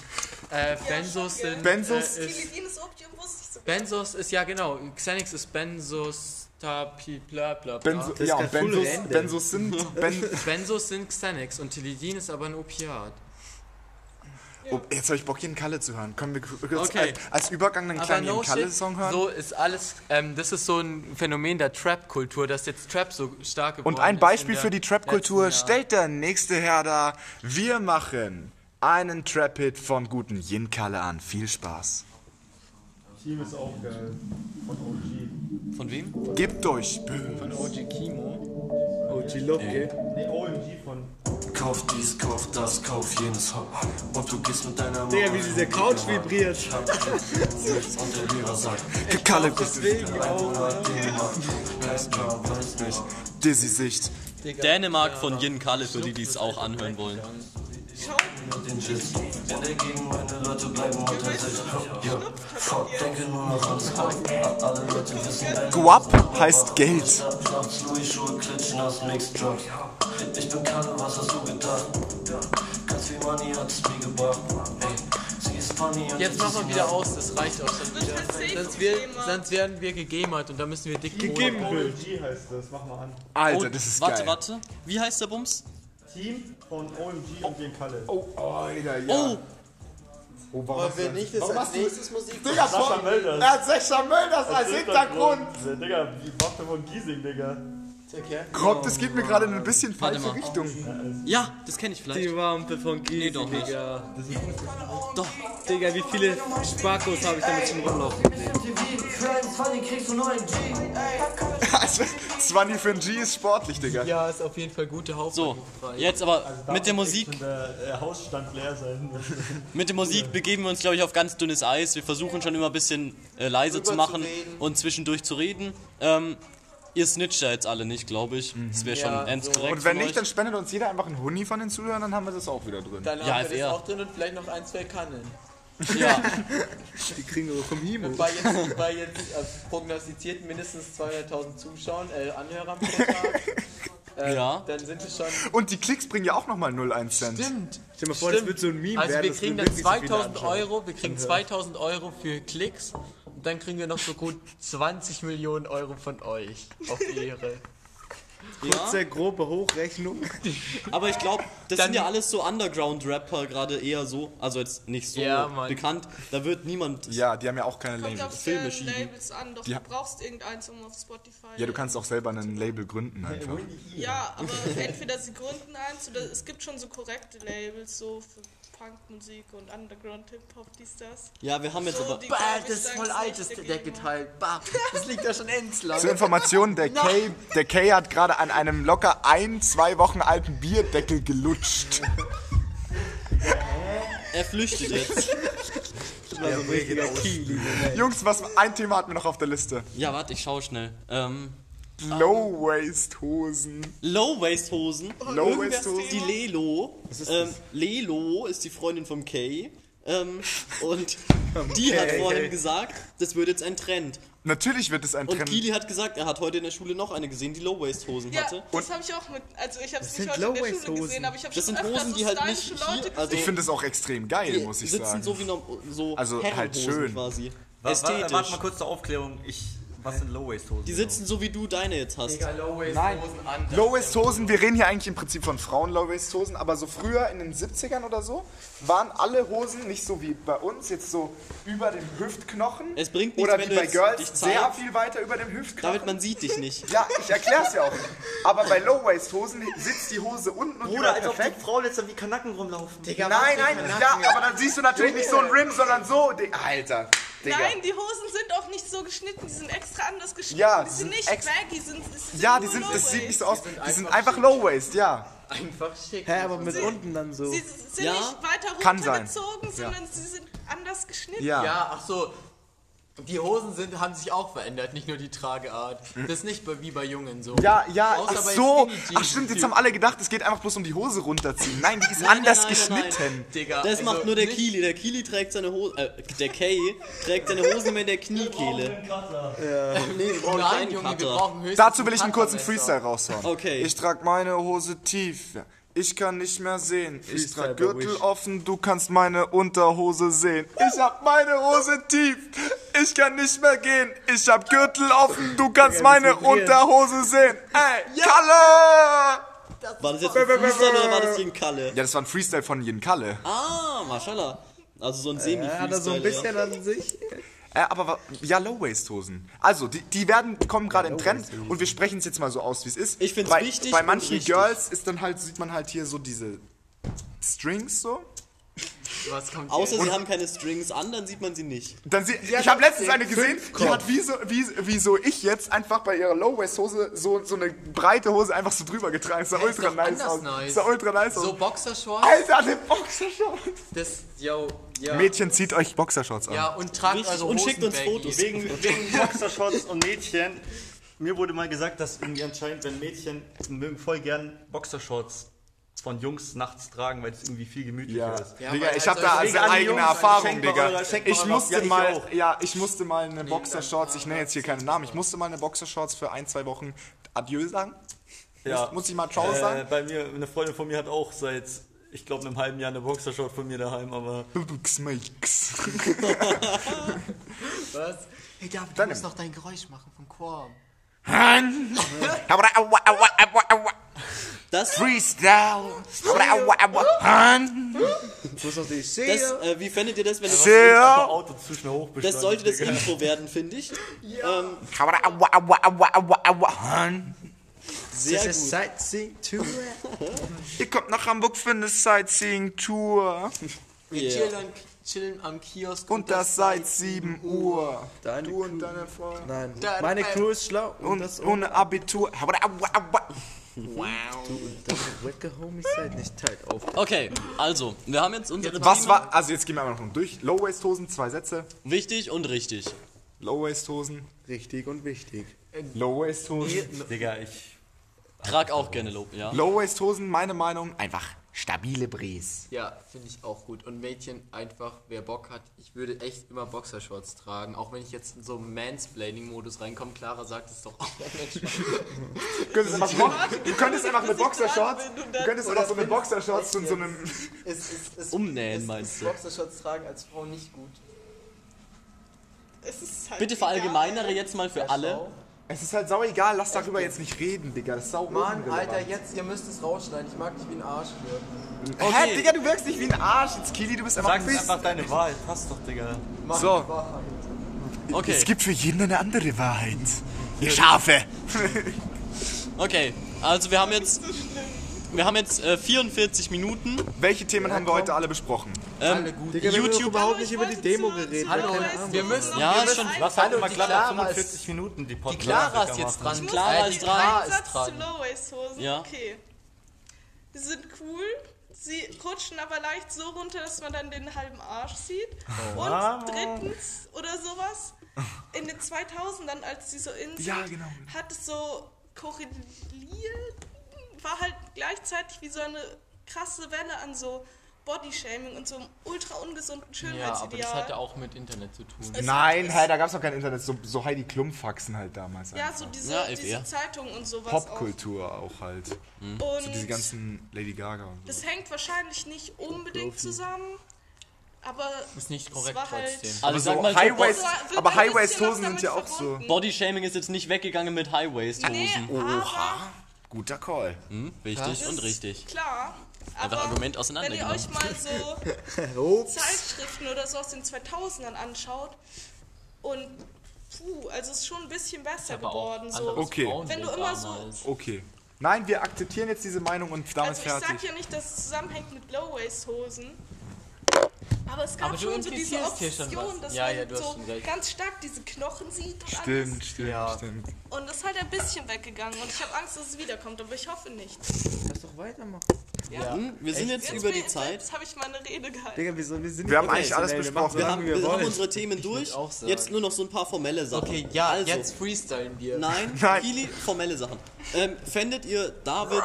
Speaker 2: äh, Benzos sind...
Speaker 1: Benzos?
Speaker 2: Äh, ist,
Speaker 5: Tilidin ist Opium, wusste ich so.
Speaker 2: Benzos ist, ja genau, Xanax ist Benzos... Tapi, bla bla bla.
Speaker 1: Benzo, ja, Benzos, sind, ben,
Speaker 2: Benzos sind Xanax und Tilidin ist aber ein Opiat.
Speaker 1: Oh, jetzt habe ich Bock, Yin Kalle zu hören. Können wir kurz
Speaker 3: Okay.
Speaker 1: als, als Übergang einen kleinen Yin Kalle Song hören?
Speaker 2: so ist alles, ähm, das ist so ein Phänomen der Trap-Kultur, dass jetzt Trap so stark geworden
Speaker 1: Und ein Beispiel für die Trap-Kultur stellt der nächste Herr dar. Wir machen einen Trap-Hit von guten Yin Kalle an. Viel Spaß.
Speaker 6: Team ist auch geil. Von OG.
Speaker 3: Von wem?
Speaker 1: Gebt euch.
Speaker 2: Von OG Kimo.
Speaker 4: OG Lobke.
Speaker 6: Ne, OMG von.
Speaker 7: Kauf dies, kauf das, kauf jenes Hop. Und du gehst mit deiner
Speaker 4: Digga,
Speaker 7: Mama
Speaker 4: wie diese Couch vibriert.
Speaker 7: Und der Lehrer sagt,
Speaker 1: Kalle,
Speaker 4: Deswegen auch.
Speaker 7: weiß klar, weiß nicht.
Speaker 1: Dizzy Sicht.
Speaker 3: Dänemark von Yin Kalle, für die, die es auch anhören wollen.
Speaker 7: Den Schiss. In der Gegend, meine Leute bleiben unter sich. Ja, fuck, denke nur noch ans Kopf. Alle Leute wissen, dein
Speaker 1: Guap heißt Geld.
Speaker 7: Platz, Louis Schuhe klitschen aus Mixed Drugs. Ich bin Kalle, was hast du gedacht? Ganz viel Money hat es mir gebracht. Sie ist funny und
Speaker 2: Jetzt machen wir wieder aus, das reicht auch schon wieder. Sonst, wir, sonst werden wir gegamert und dann müssen wir dick
Speaker 4: Gegeben.
Speaker 6: Heißt das, mach mal an.
Speaker 1: Alter, das ist
Speaker 3: warte,
Speaker 1: geil.
Speaker 3: warte. Wie heißt der Bums?
Speaker 6: Team von OMG und den Kalle.
Speaker 1: Oh, Alter, ja.
Speaker 3: Oh,
Speaker 1: Oh, warum
Speaker 4: Wollen
Speaker 1: hast
Speaker 4: wir nicht das
Speaker 1: Warum
Speaker 4: als nächstes Musik
Speaker 1: Digga,
Speaker 6: Sascha Mölders.
Speaker 1: er hat Sascha Mölders als Hintergrund.
Speaker 6: Ja, Digga, wie Waffe von Giesing, Digga.
Speaker 4: Okay.
Speaker 1: Rob, das geht mir gerade in ein bisschen falsche
Speaker 3: mal.
Speaker 1: Richtung.
Speaker 3: ja, das kenne ich vielleicht.
Speaker 4: Die Wampe von Giesing,
Speaker 3: Nee, doch nicht.
Speaker 4: Digga.
Speaker 3: Doch.
Speaker 4: Digga, wie viele Sparkos habe ich damit schon rumlaufen gesehen?
Speaker 1: Also, 20 für ein G ist sportlich, Digga.
Speaker 2: Ja, ist auf jeden Fall gute
Speaker 3: So,
Speaker 2: Hauptbahnhof.
Speaker 3: jetzt aber mit der Musik,
Speaker 6: der äh, Hausstand leer sein.
Speaker 3: mit der Musik begeben wir uns, glaube ich, auf ganz dünnes Eis. Wir versuchen schon immer ein bisschen äh, leise zu machen
Speaker 4: reden.
Speaker 3: und zwischendurch zu reden. Ähm, ihr snitcht ja jetzt alle nicht, glaube ich. Das wäre schon
Speaker 2: Ja,
Speaker 3: ends
Speaker 2: so.
Speaker 3: korrekt
Speaker 1: Und wenn nicht,
Speaker 3: euch.
Speaker 1: dann spendet uns jeder einfach einen Huni von den Zuhörern, dann haben wir das auch wieder drin.
Speaker 2: Dann
Speaker 3: Ja,
Speaker 2: haben wir
Speaker 3: FR.
Speaker 2: das auch drin und vielleicht noch ein, zwei Kannen.
Speaker 3: Ja,
Speaker 4: Die kriegen wir vom Himo.
Speaker 2: Bei jetzt, bei jetzt äh, prognostizierten mindestens 200.000 Zuschauern, äh, Anhörern pro Tag. Äh,
Speaker 3: Ja.
Speaker 2: Dann sind es schon.
Speaker 1: Und die Klicks bringen ja auch nochmal 0,1 Cent.
Speaker 2: Stimmt.
Speaker 4: Stell dir mal vor, das wird so ein Meme
Speaker 2: Also
Speaker 4: werden.
Speaker 2: wir
Speaker 4: das
Speaker 2: kriegen dann
Speaker 4: wirklich so viele
Speaker 2: 2000
Speaker 4: anschauen.
Speaker 2: Euro, wir kriegen 2000 Euro für Klicks dann kriegen wir noch so gut 20 Millionen Euro von euch. Auf Ehre.
Speaker 4: Kurze, grobe Hochrechnung.
Speaker 3: Aber ich glaube, das
Speaker 2: Dann-
Speaker 3: sind ja alles so Underground-Rapper gerade eher so, also jetzt nicht so
Speaker 2: Ja,
Speaker 3: bekannt. Da wird niemand.
Speaker 1: Ja, die haben ja auch keine
Speaker 5: Kommt
Speaker 1: Labels.
Speaker 5: auf
Speaker 3: Filme.
Speaker 5: Labels an, doch
Speaker 1: Die
Speaker 5: du brauchst irgendeins, um auf Spotify.
Speaker 1: Ja, du kannst auch selber ein Label gründen einfach.
Speaker 5: Ja, aber entweder sie gründen eins oder es gibt schon so korrekte Labels, so für Punkmusik und Underground Hip-Hop, dies, das.
Speaker 3: Ja, wir haben jetzt
Speaker 5: So,
Speaker 3: aber.
Speaker 5: die-
Speaker 2: Bah, das ist voll
Speaker 5: es
Speaker 2: altes
Speaker 5: dagegen.
Speaker 2: Geteil. Bah, das liegt ja schon endlang.
Speaker 1: Zur Information, der Kay, der Kay hat gerade an einem locker ein, zwei Wochen alten Bierdeckel gelutscht.
Speaker 3: Er flüchtet jetzt.
Speaker 4: Also richtiger Kiel.
Speaker 1: Jungs, was ein Thema hatten wir noch auf der Liste?
Speaker 3: Ja, warte, ich schaue schnell. Ähm,
Speaker 1: Low-Waist-Hosen.
Speaker 3: Low-Waist-Hosen.
Speaker 1: Low-Waist-Hosen.
Speaker 3: Die Lelo. Ähm, Lelo ist die Freundin vom Kay. Ähm, und die hat vorhin gesagt, das wird jetzt ein Trend.
Speaker 1: Natürlich wird es ein
Speaker 3: Und
Speaker 1: Trend.
Speaker 3: Kili hat gesagt, er hat heute in der Schule noch eine gesehen, die Low-Waist-Hosen
Speaker 5: Ja,
Speaker 3: hatte.
Speaker 5: das habe ich auch mit, also ich habe es nicht heute in der Schule gesehen, aber ich habe
Speaker 3: Das
Speaker 5: schon
Speaker 3: sind
Speaker 5: öfters
Speaker 3: Hosen,
Speaker 5: so
Speaker 3: die halt nicht hier-
Speaker 5: Leute
Speaker 3: also-
Speaker 1: Ich
Speaker 5: gesehen.
Speaker 1: finde es auch extrem geil,
Speaker 3: Die
Speaker 1: muss ich
Speaker 3: sitzen
Speaker 1: sagen.
Speaker 3: so wie noch, so
Speaker 1: Also halt schön.
Speaker 3: quasi.
Speaker 6: Wa- wa-
Speaker 3: Ästhetisch.
Speaker 6: Warte mal kurz zur Aufklärung. Ich, was sind Low-Waist-Hosen?
Speaker 3: Die sitzen so wie du deine jetzt hast.
Speaker 2: Digga, Low-Waist
Speaker 1: Nein.
Speaker 2: Hosen an.
Speaker 1: Low-Waist-Hosen, wir reden hier eigentlich im Prinzip von Frauen Low-Waist-Hosen, aber so früher in den 70ern oder so waren alle Hosen nicht so wie bei uns, jetzt so über dem Hüftknochen.
Speaker 3: Es bringt nichts,
Speaker 1: Oder
Speaker 3: wenn
Speaker 1: wie
Speaker 3: du
Speaker 1: bei Girls
Speaker 3: dich
Speaker 1: sehr viel weiter über dem Hüftknochen.
Speaker 3: David, man sieht dich nicht.
Speaker 1: ja, ich erklär's ja auch. Aber bei Low-Waist-Hosen sitzt die Hose unten und
Speaker 8: Bruder, als ob
Speaker 1: perfekt.
Speaker 8: die Frauen jetzt dann wie Kanacken rumlaufen.
Speaker 2: Digga,
Speaker 1: Nein, nein, ja, aber dann siehst du natürlich nicht so ein Rim, sondern so. Alter, Digga.
Speaker 5: Nein, die Hosen sind auch nicht so geschnitten, die sind extra anders geschnitten.
Speaker 1: Ja,
Speaker 5: die sind
Speaker 1: sind
Speaker 5: nicht baggy, sind, es sind
Speaker 1: Ja, die sind, das sieht nicht so aus. Die sind einfach Low-Waist, ja.
Speaker 2: Einfach schick.
Speaker 4: Hä, aber mit unten dann so.
Speaker 5: Sie sind
Speaker 3: Ja,
Speaker 5: nicht weiter
Speaker 1: kann sein.
Speaker 5: runtergezogen, sondern sie sind anders geschnitten.
Speaker 1: Ja.
Speaker 2: Ja, ach so. Die Hosen sind, haben sich auch verändert, nicht nur die Trageart. Das ist nicht bei- wie bei Jungen so.
Speaker 1: Ja, ja,
Speaker 2: Außer
Speaker 1: ach
Speaker 2: bei
Speaker 1: so. Ach stimmt, jetzt haben alle gedacht, es geht einfach bloß um die Hose runterziehen. Nein, die ist
Speaker 3: Nein,
Speaker 1: anders
Speaker 3: nein, nein, nein,
Speaker 1: geschnitten.
Speaker 2: Digga,
Speaker 3: Das
Speaker 2: also
Speaker 3: macht nur der
Speaker 2: nicht-
Speaker 3: Kili. Der Kili trägt seine Hose, äh, der Kay trägt seine Hose mehr in der Kniekehle. Nee, wir brauchen
Speaker 2: Nein, Junge, wir brauchen höchstens
Speaker 1: Dazu will ich einen kurzen. Freestyle raushauen.
Speaker 3: Okay.
Speaker 1: Ich trag meine Hose tief. Ich kann nicht mehr sehen. Ich
Speaker 4: Freestyle
Speaker 1: trag
Speaker 4: bei
Speaker 1: Gürtel offen, du kannst meine Unterhose sehen. Ich hab meine Hose tief. Ich kann nicht mehr gehen. Ich hab Gürtel offen, du kannst meine Unterhose sehen. Ey, Kalle!
Speaker 3: War das jetzt ein Freestyle oder war das ein Kalle?
Speaker 1: Ja, das war ein Freestyle von Jen Kalle.
Speaker 3: Ah, mashallah. Also so ein semi-Freestyle.
Speaker 4: Ja, hat er so ein bisschen an sich.
Speaker 1: Äh, aber ja, Low-Waist-Hosen. Also, die, die werden, kommen gerade in Trend und wir sprechen es jetzt mal so aus, wie es ist.
Speaker 3: Ich find's
Speaker 1: bei,
Speaker 3: wichtig
Speaker 1: Bei manchen. Girls ist dann halt, sieht man halt hier so diese Strings so.
Speaker 2: Was kommt
Speaker 3: Außer sie haben keine Strings an, dann sieht man sie nicht.
Speaker 1: Dann sie, ich habe letztens eine gesehen, die hat wie so, wie, wie so ich jetzt einfach bei ihrer Low-Waist-Hose so, so eine breite Hose einfach so drüber getragen. Das sah
Speaker 2: Ist
Speaker 1: ultra nice aus.
Speaker 2: nice.
Speaker 1: Sah ultra nice
Speaker 2: So
Speaker 1: aus.
Speaker 2: Boxershorts,
Speaker 1: Alter, eine Boxershorts.
Speaker 2: das, yo, ja.
Speaker 1: Mädchen, zieht euch Boxershorts an.
Speaker 2: Ja, und tragt
Speaker 3: Wichtig,
Speaker 2: eure
Speaker 3: und schickt uns Fotos.
Speaker 6: Wegen, wegen Boxershorts und Mädchen. Mir wurde mal gesagt, dass irgendwie anscheinend, wenn Mädchen mögen voll gern Boxershorts von Jungs nachts tragen, weil es irgendwie viel gemütlicher
Speaker 1: Ja.
Speaker 6: ist.
Speaker 2: Ja,
Speaker 1: Digga, ich habe da also
Speaker 6: an die
Speaker 1: eigene
Speaker 6: Jungs,
Speaker 1: Erfahrung, Digga.
Speaker 6: eure-
Speaker 1: Ich musste
Speaker 6: Ja, ich
Speaker 1: mal,
Speaker 6: auch.
Speaker 1: ja, ich musste mal eine Boxershorts, ich nenne jetzt hier keine Namen, ich musste mal eine Boxershorts für ein, zwei Wochen Adieu sagen.
Speaker 6: Ja.
Speaker 1: Muss, muss ich mal Ciao
Speaker 6: Äh,
Speaker 1: sagen?
Speaker 6: bei mir, eine Freundin von mir hat auch seit, ich glaube, einem halben Jahr eine Boxershort von mir daheim, aber
Speaker 1: Smikes.
Speaker 2: Was? Hey, David, du
Speaker 1: Dann
Speaker 2: musst noch dein Geräusch machen vom Quam.
Speaker 3: Das,
Speaker 1: Freestyle.
Speaker 3: Das
Speaker 4: Sehe.
Speaker 3: äh, wie fändet ihr das, wenn das,
Speaker 1: Sehr.
Speaker 6: Auto zu schnell
Speaker 3: das sollte das Intro werden, finde ich. Ähm, sehr
Speaker 4: Das ist
Speaker 3: gut.
Speaker 4: Sightseeing Tour.
Speaker 1: Ihr kommt nach Hamburg für eine Sightseeing-Tour.
Speaker 2: Wir
Speaker 3: Yeah.
Speaker 2: chillen, chillen am Kiosk
Speaker 1: Und das seit 7 Uhr.
Speaker 4: Deine
Speaker 1: Du und deine Frau.
Speaker 4: Nein,
Speaker 2: Da-
Speaker 4: meine Crew ist schlau. Und,
Speaker 1: Und
Speaker 4: das
Speaker 1: ohne Abitur.
Speaker 4: Du und deine Homies seid nicht tight auf.
Speaker 3: Okay, also, wir haben jetzt unsere
Speaker 1: Was
Speaker 3: Themen.
Speaker 1: war, also jetzt gehen wir einmal noch durch. Low-Waist-Hosen, zwei Sätze.
Speaker 3: Wichtig und richtig.
Speaker 1: Low-Waist-Hosen.
Speaker 4: Richtig und wichtig.
Speaker 1: Low-Waist-Hosen.
Speaker 6: Digga, ich.
Speaker 3: Trag auch gerne Lob, ja.
Speaker 1: Low-Waist-Hosen, meine Meinung, einfach stabile Bries.
Speaker 2: Ja, finde ich auch gut. Und Mädchen einfach, wer Bock hat, ich würde echt immer Boxershorts tragen. Auch wenn ich jetzt in so einen Mansplaining-Modus reinkomme. Clara sagt es doch auch.
Speaker 1: Du könntest einfach, du könntest einfach eine Boxershorts, du könntest einfach so eine Boxershorts zu so einem...
Speaker 2: es, es, es,
Speaker 3: Umnähen,
Speaker 2: es,
Speaker 3: meinst du?
Speaker 2: Boxershorts tragen als Frau nicht gut.
Speaker 5: Es ist halt
Speaker 3: Bitte
Speaker 5: egal.
Speaker 3: verallgemeinere jetzt mal für alle.
Speaker 1: Es ist halt sau egal, lass darüber jetzt nicht reden, Digga. Das ist sau
Speaker 2: Mann. Alter, jetzt, ihr müsst es rausschneiden. Ich mag dich wie ein Arsch.
Speaker 1: Hä,
Speaker 3: Okay.
Speaker 1: Digga, du wirkst nicht wie ein Arsch. Jetzt, Kili, du bist einfach
Speaker 6: Sag
Speaker 1: ein
Speaker 6: einfach deine Wahrheit. Passt doch, Digga.
Speaker 1: So,
Speaker 3: Okay,
Speaker 1: es gibt für jeden eine andere Wahrheit. Ihr Schafe.
Speaker 3: okay. Also wir haben jetzt, wir haben jetzt äh, 44 Minuten.
Speaker 1: Welche Themen haben wir heute alle besprochen?
Speaker 2: Alle gut.
Speaker 4: Digga, wir
Speaker 3: YouTube-
Speaker 4: überhaupt
Speaker 5: Hallo,
Speaker 4: nicht
Speaker 5: ich
Speaker 4: über die Demo geredet.
Speaker 2: Hallo, wir
Speaker 5: Hosen
Speaker 2: müssen-
Speaker 3: Ja,
Speaker 5: ein
Speaker 3: ist schon-
Speaker 6: Was
Speaker 2: Hallo,
Speaker 6: klar
Speaker 2: Clara
Speaker 6: nach
Speaker 2: ist-
Speaker 6: 45 Minuten die Podcast.
Speaker 3: Die Clara ist jetzt dran. Clara ist
Speaker 2: die
Speaker 3: dran.
Speaker 2: Clara ist
Speaker 5: Satz
Speaker 2: dran.
Speaker 5: zu Low-Waist-Hosen.
Speaker 3: Ja.
Speaker 5: Okay. Die sind cool. Sie rutschen aber leicht so runter, dass man dann den halben Arsch sieht.
Speaker 2: Oh.
Speaker 5: Und drittens oder sowas, in den 2000ern, als die so in sind,
Speaker 1: Ja, genau.
Speaker 5: hat es so korreliert, war halt gleichzeitig wie so eine krasse Welle an so Bodyshaming und so einem ultra ungesunden
Speaker 2: Ja, aber
Speaker 5: Schönheitsideal.
Speaker 2: das hat ja auch mit Internet zu tun.
Speaker 5: Es
Speaker 1: Nein,
Speaker 5: hat-
Speaker 1: hä, da gab's noch kein Internet. So, so Heidi Klum-Faxen halt damals.
Speaker 5: Ja,
Speaker 1: einfach.
Speaker 5: so diese,
Speaker 3: Ja,
Speaker 5: diese. Zeitungen und sowas
Speaker 1: Popkultur auch halt.
Speaker 5: auch. Und
Speaker 1: So diese ganzen Lady Gaga und so.
Speaker 5: das hängt wahrscheinlich nicht unbedingt zusammen, aber
Speaker 2: Ist nicht
Speaker 5: es
Speaker 2: korrekt
Speaker 5: war halt
Speaker 2: trotzdem.
Speaker 3: Also ich
Speaker 1: so Highways-
Speaker 3: so,
Speaker 5: So,
Speaker 1: aber High-Waist-Hosen sind ja auch so-
Speaker 5: damit
Speaker 3: Bodyshaming ist jetzt nicht weggegangen mit High-Waist-Hosen.
Speaker 5: Nee, aber
Speaker 1: Guter Call.
Speaker 3: Hm, wichtig und richtig.
Speaker 5: Klar.
Speaker 3: Einfach
Speaker 5: Aber
Speaker 3: Argument
Speaker 5: wenn ihr euch mal so. Zeitschriften oder so aus den 2000ern anschaut und puh, also es ist schon ein bisschen besser geworden. So.
Speaker 1: Okay.
Speaker 5: Wenn du immer so-.
Speaker 1: Okay. Nein, wir akzeptieren jetzt diese Meinung und damit
Speaker 5: Also ich
Speaker 1: fertig.
Speaker 5: sag ja nicht, dass es zusammenhängt mit Low-Waist-Hosen. Aber es gab
Speaker 2: Aber
Speaker 5: schon so diese
Speaker 2: was.
Speaker 5: dass
Speaker 2: Ja,
Speaker 5: man
Speaker 2: ja, du hast
Speaker 5: so ganz stark diese Knochen sieht und
Speaker 1: Stimmt,
Speaker 5: alles.
Speaker 1: stimmt,
Speaker 2: Ja.
Speaker 1: stimmt.
Speaker 5: Und das ist halt ein bisschen weggegangen und ich habe Angst, dass es wiederkommt, aber ich hoffe nicht.
Speaker 4: Lass doch weitermachen.
Speaker 3: Hm, wir sind jetzt
Speaker 5: Jetzt
Speaker 3: über
Speaker 5: bin-
Speaker 3: die Zeit.
Speaker 5: Jetzt habe ich meine Rede gehalten.
Speaker 4: Digga, wieso? Wir, sind
Speaker 1: Wir haben eigentlich alles
Speaker 4: wir
Speaker 1: besprochen.
Speaker 4: so
Speaker 3: Wir haben,
Speaker 4: wie
Speaker 3: wir haben unsere Themen durch. Jetzt nur noch so ein paar formelle Sachen.
Speaker 2: Okay, ja,
Speaker 3: also,
Speaker 2: jetzt freestylen wir.
Speaker 3: Nein,
Speaker 1: Nein.
Speaker 3: viele formelle Sachen. Ähm, fändet ihr Davids,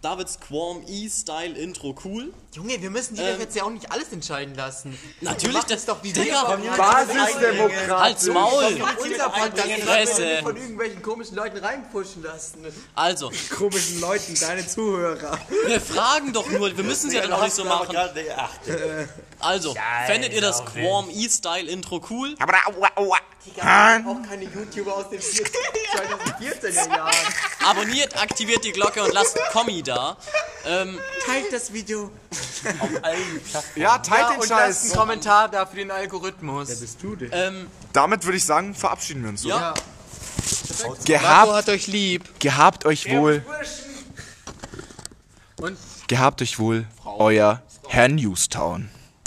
Speaker 3: Davids Qualm E-Style Intro cool?
Speaker 2: Junge, wir müssen die
Speaker 3: Ähm,
Speaker 2: doch jetzt ja auch nicht alles entscheiden lassen.
Speaker 3: Natürlich, das
Speaker 2: das doch wie
Speaker 3: Digga,
Speaker 2: wir.
Speaker 1: Basisdemokratie.
Speaker 3: Halt's Maul! Fresse.
Speaker 2: von irgendwelchen komischen Leuten reinpushen lassen.
Speaker 3: Also,
Speaker 4: komischen Leuten, deine Zuhörer.
Speaker 3: wir fragen doch nur, wir müssen es ja dann auch nicht so machen.
Speaker 6: Ach,
Speaker 3: Also, fändet ihr das Qualm E-Style Intro cool?
Speaker 1: Aber da, aua, aua.
Speaker 2: Auch keine YouTuber aus den 2014er Jahren.
Speaker 3: Abonniert, aktiviert die Glocke und lasst ein Kommi da. Ähm,
Speaker 2: Teilt das Video.
Speaker 1: Ja, teilt
Speaker 2: Ja,
Speaker 1: den
Speaker 2: und lasst
Speaker 1: Scheiß.
Speaker 2: einen Kommentar da für den Algorithmus.
Speaker 4: Bist du denn?
Speaker 3: ähm,
Speaker 1: Damit würde ich sagen, verabschieden wir uns.
Speaker 3: ja.
Speaker 1: oder?
Speaker 2: Marco
Speaker 1: Gehabt,
Speaker 2: hat euch lieb.
Speaker 1: gehabt euch wohl.
Speaker 2: Und
Speaker 1: Gehabt euch wohl, euer Herr Newstown.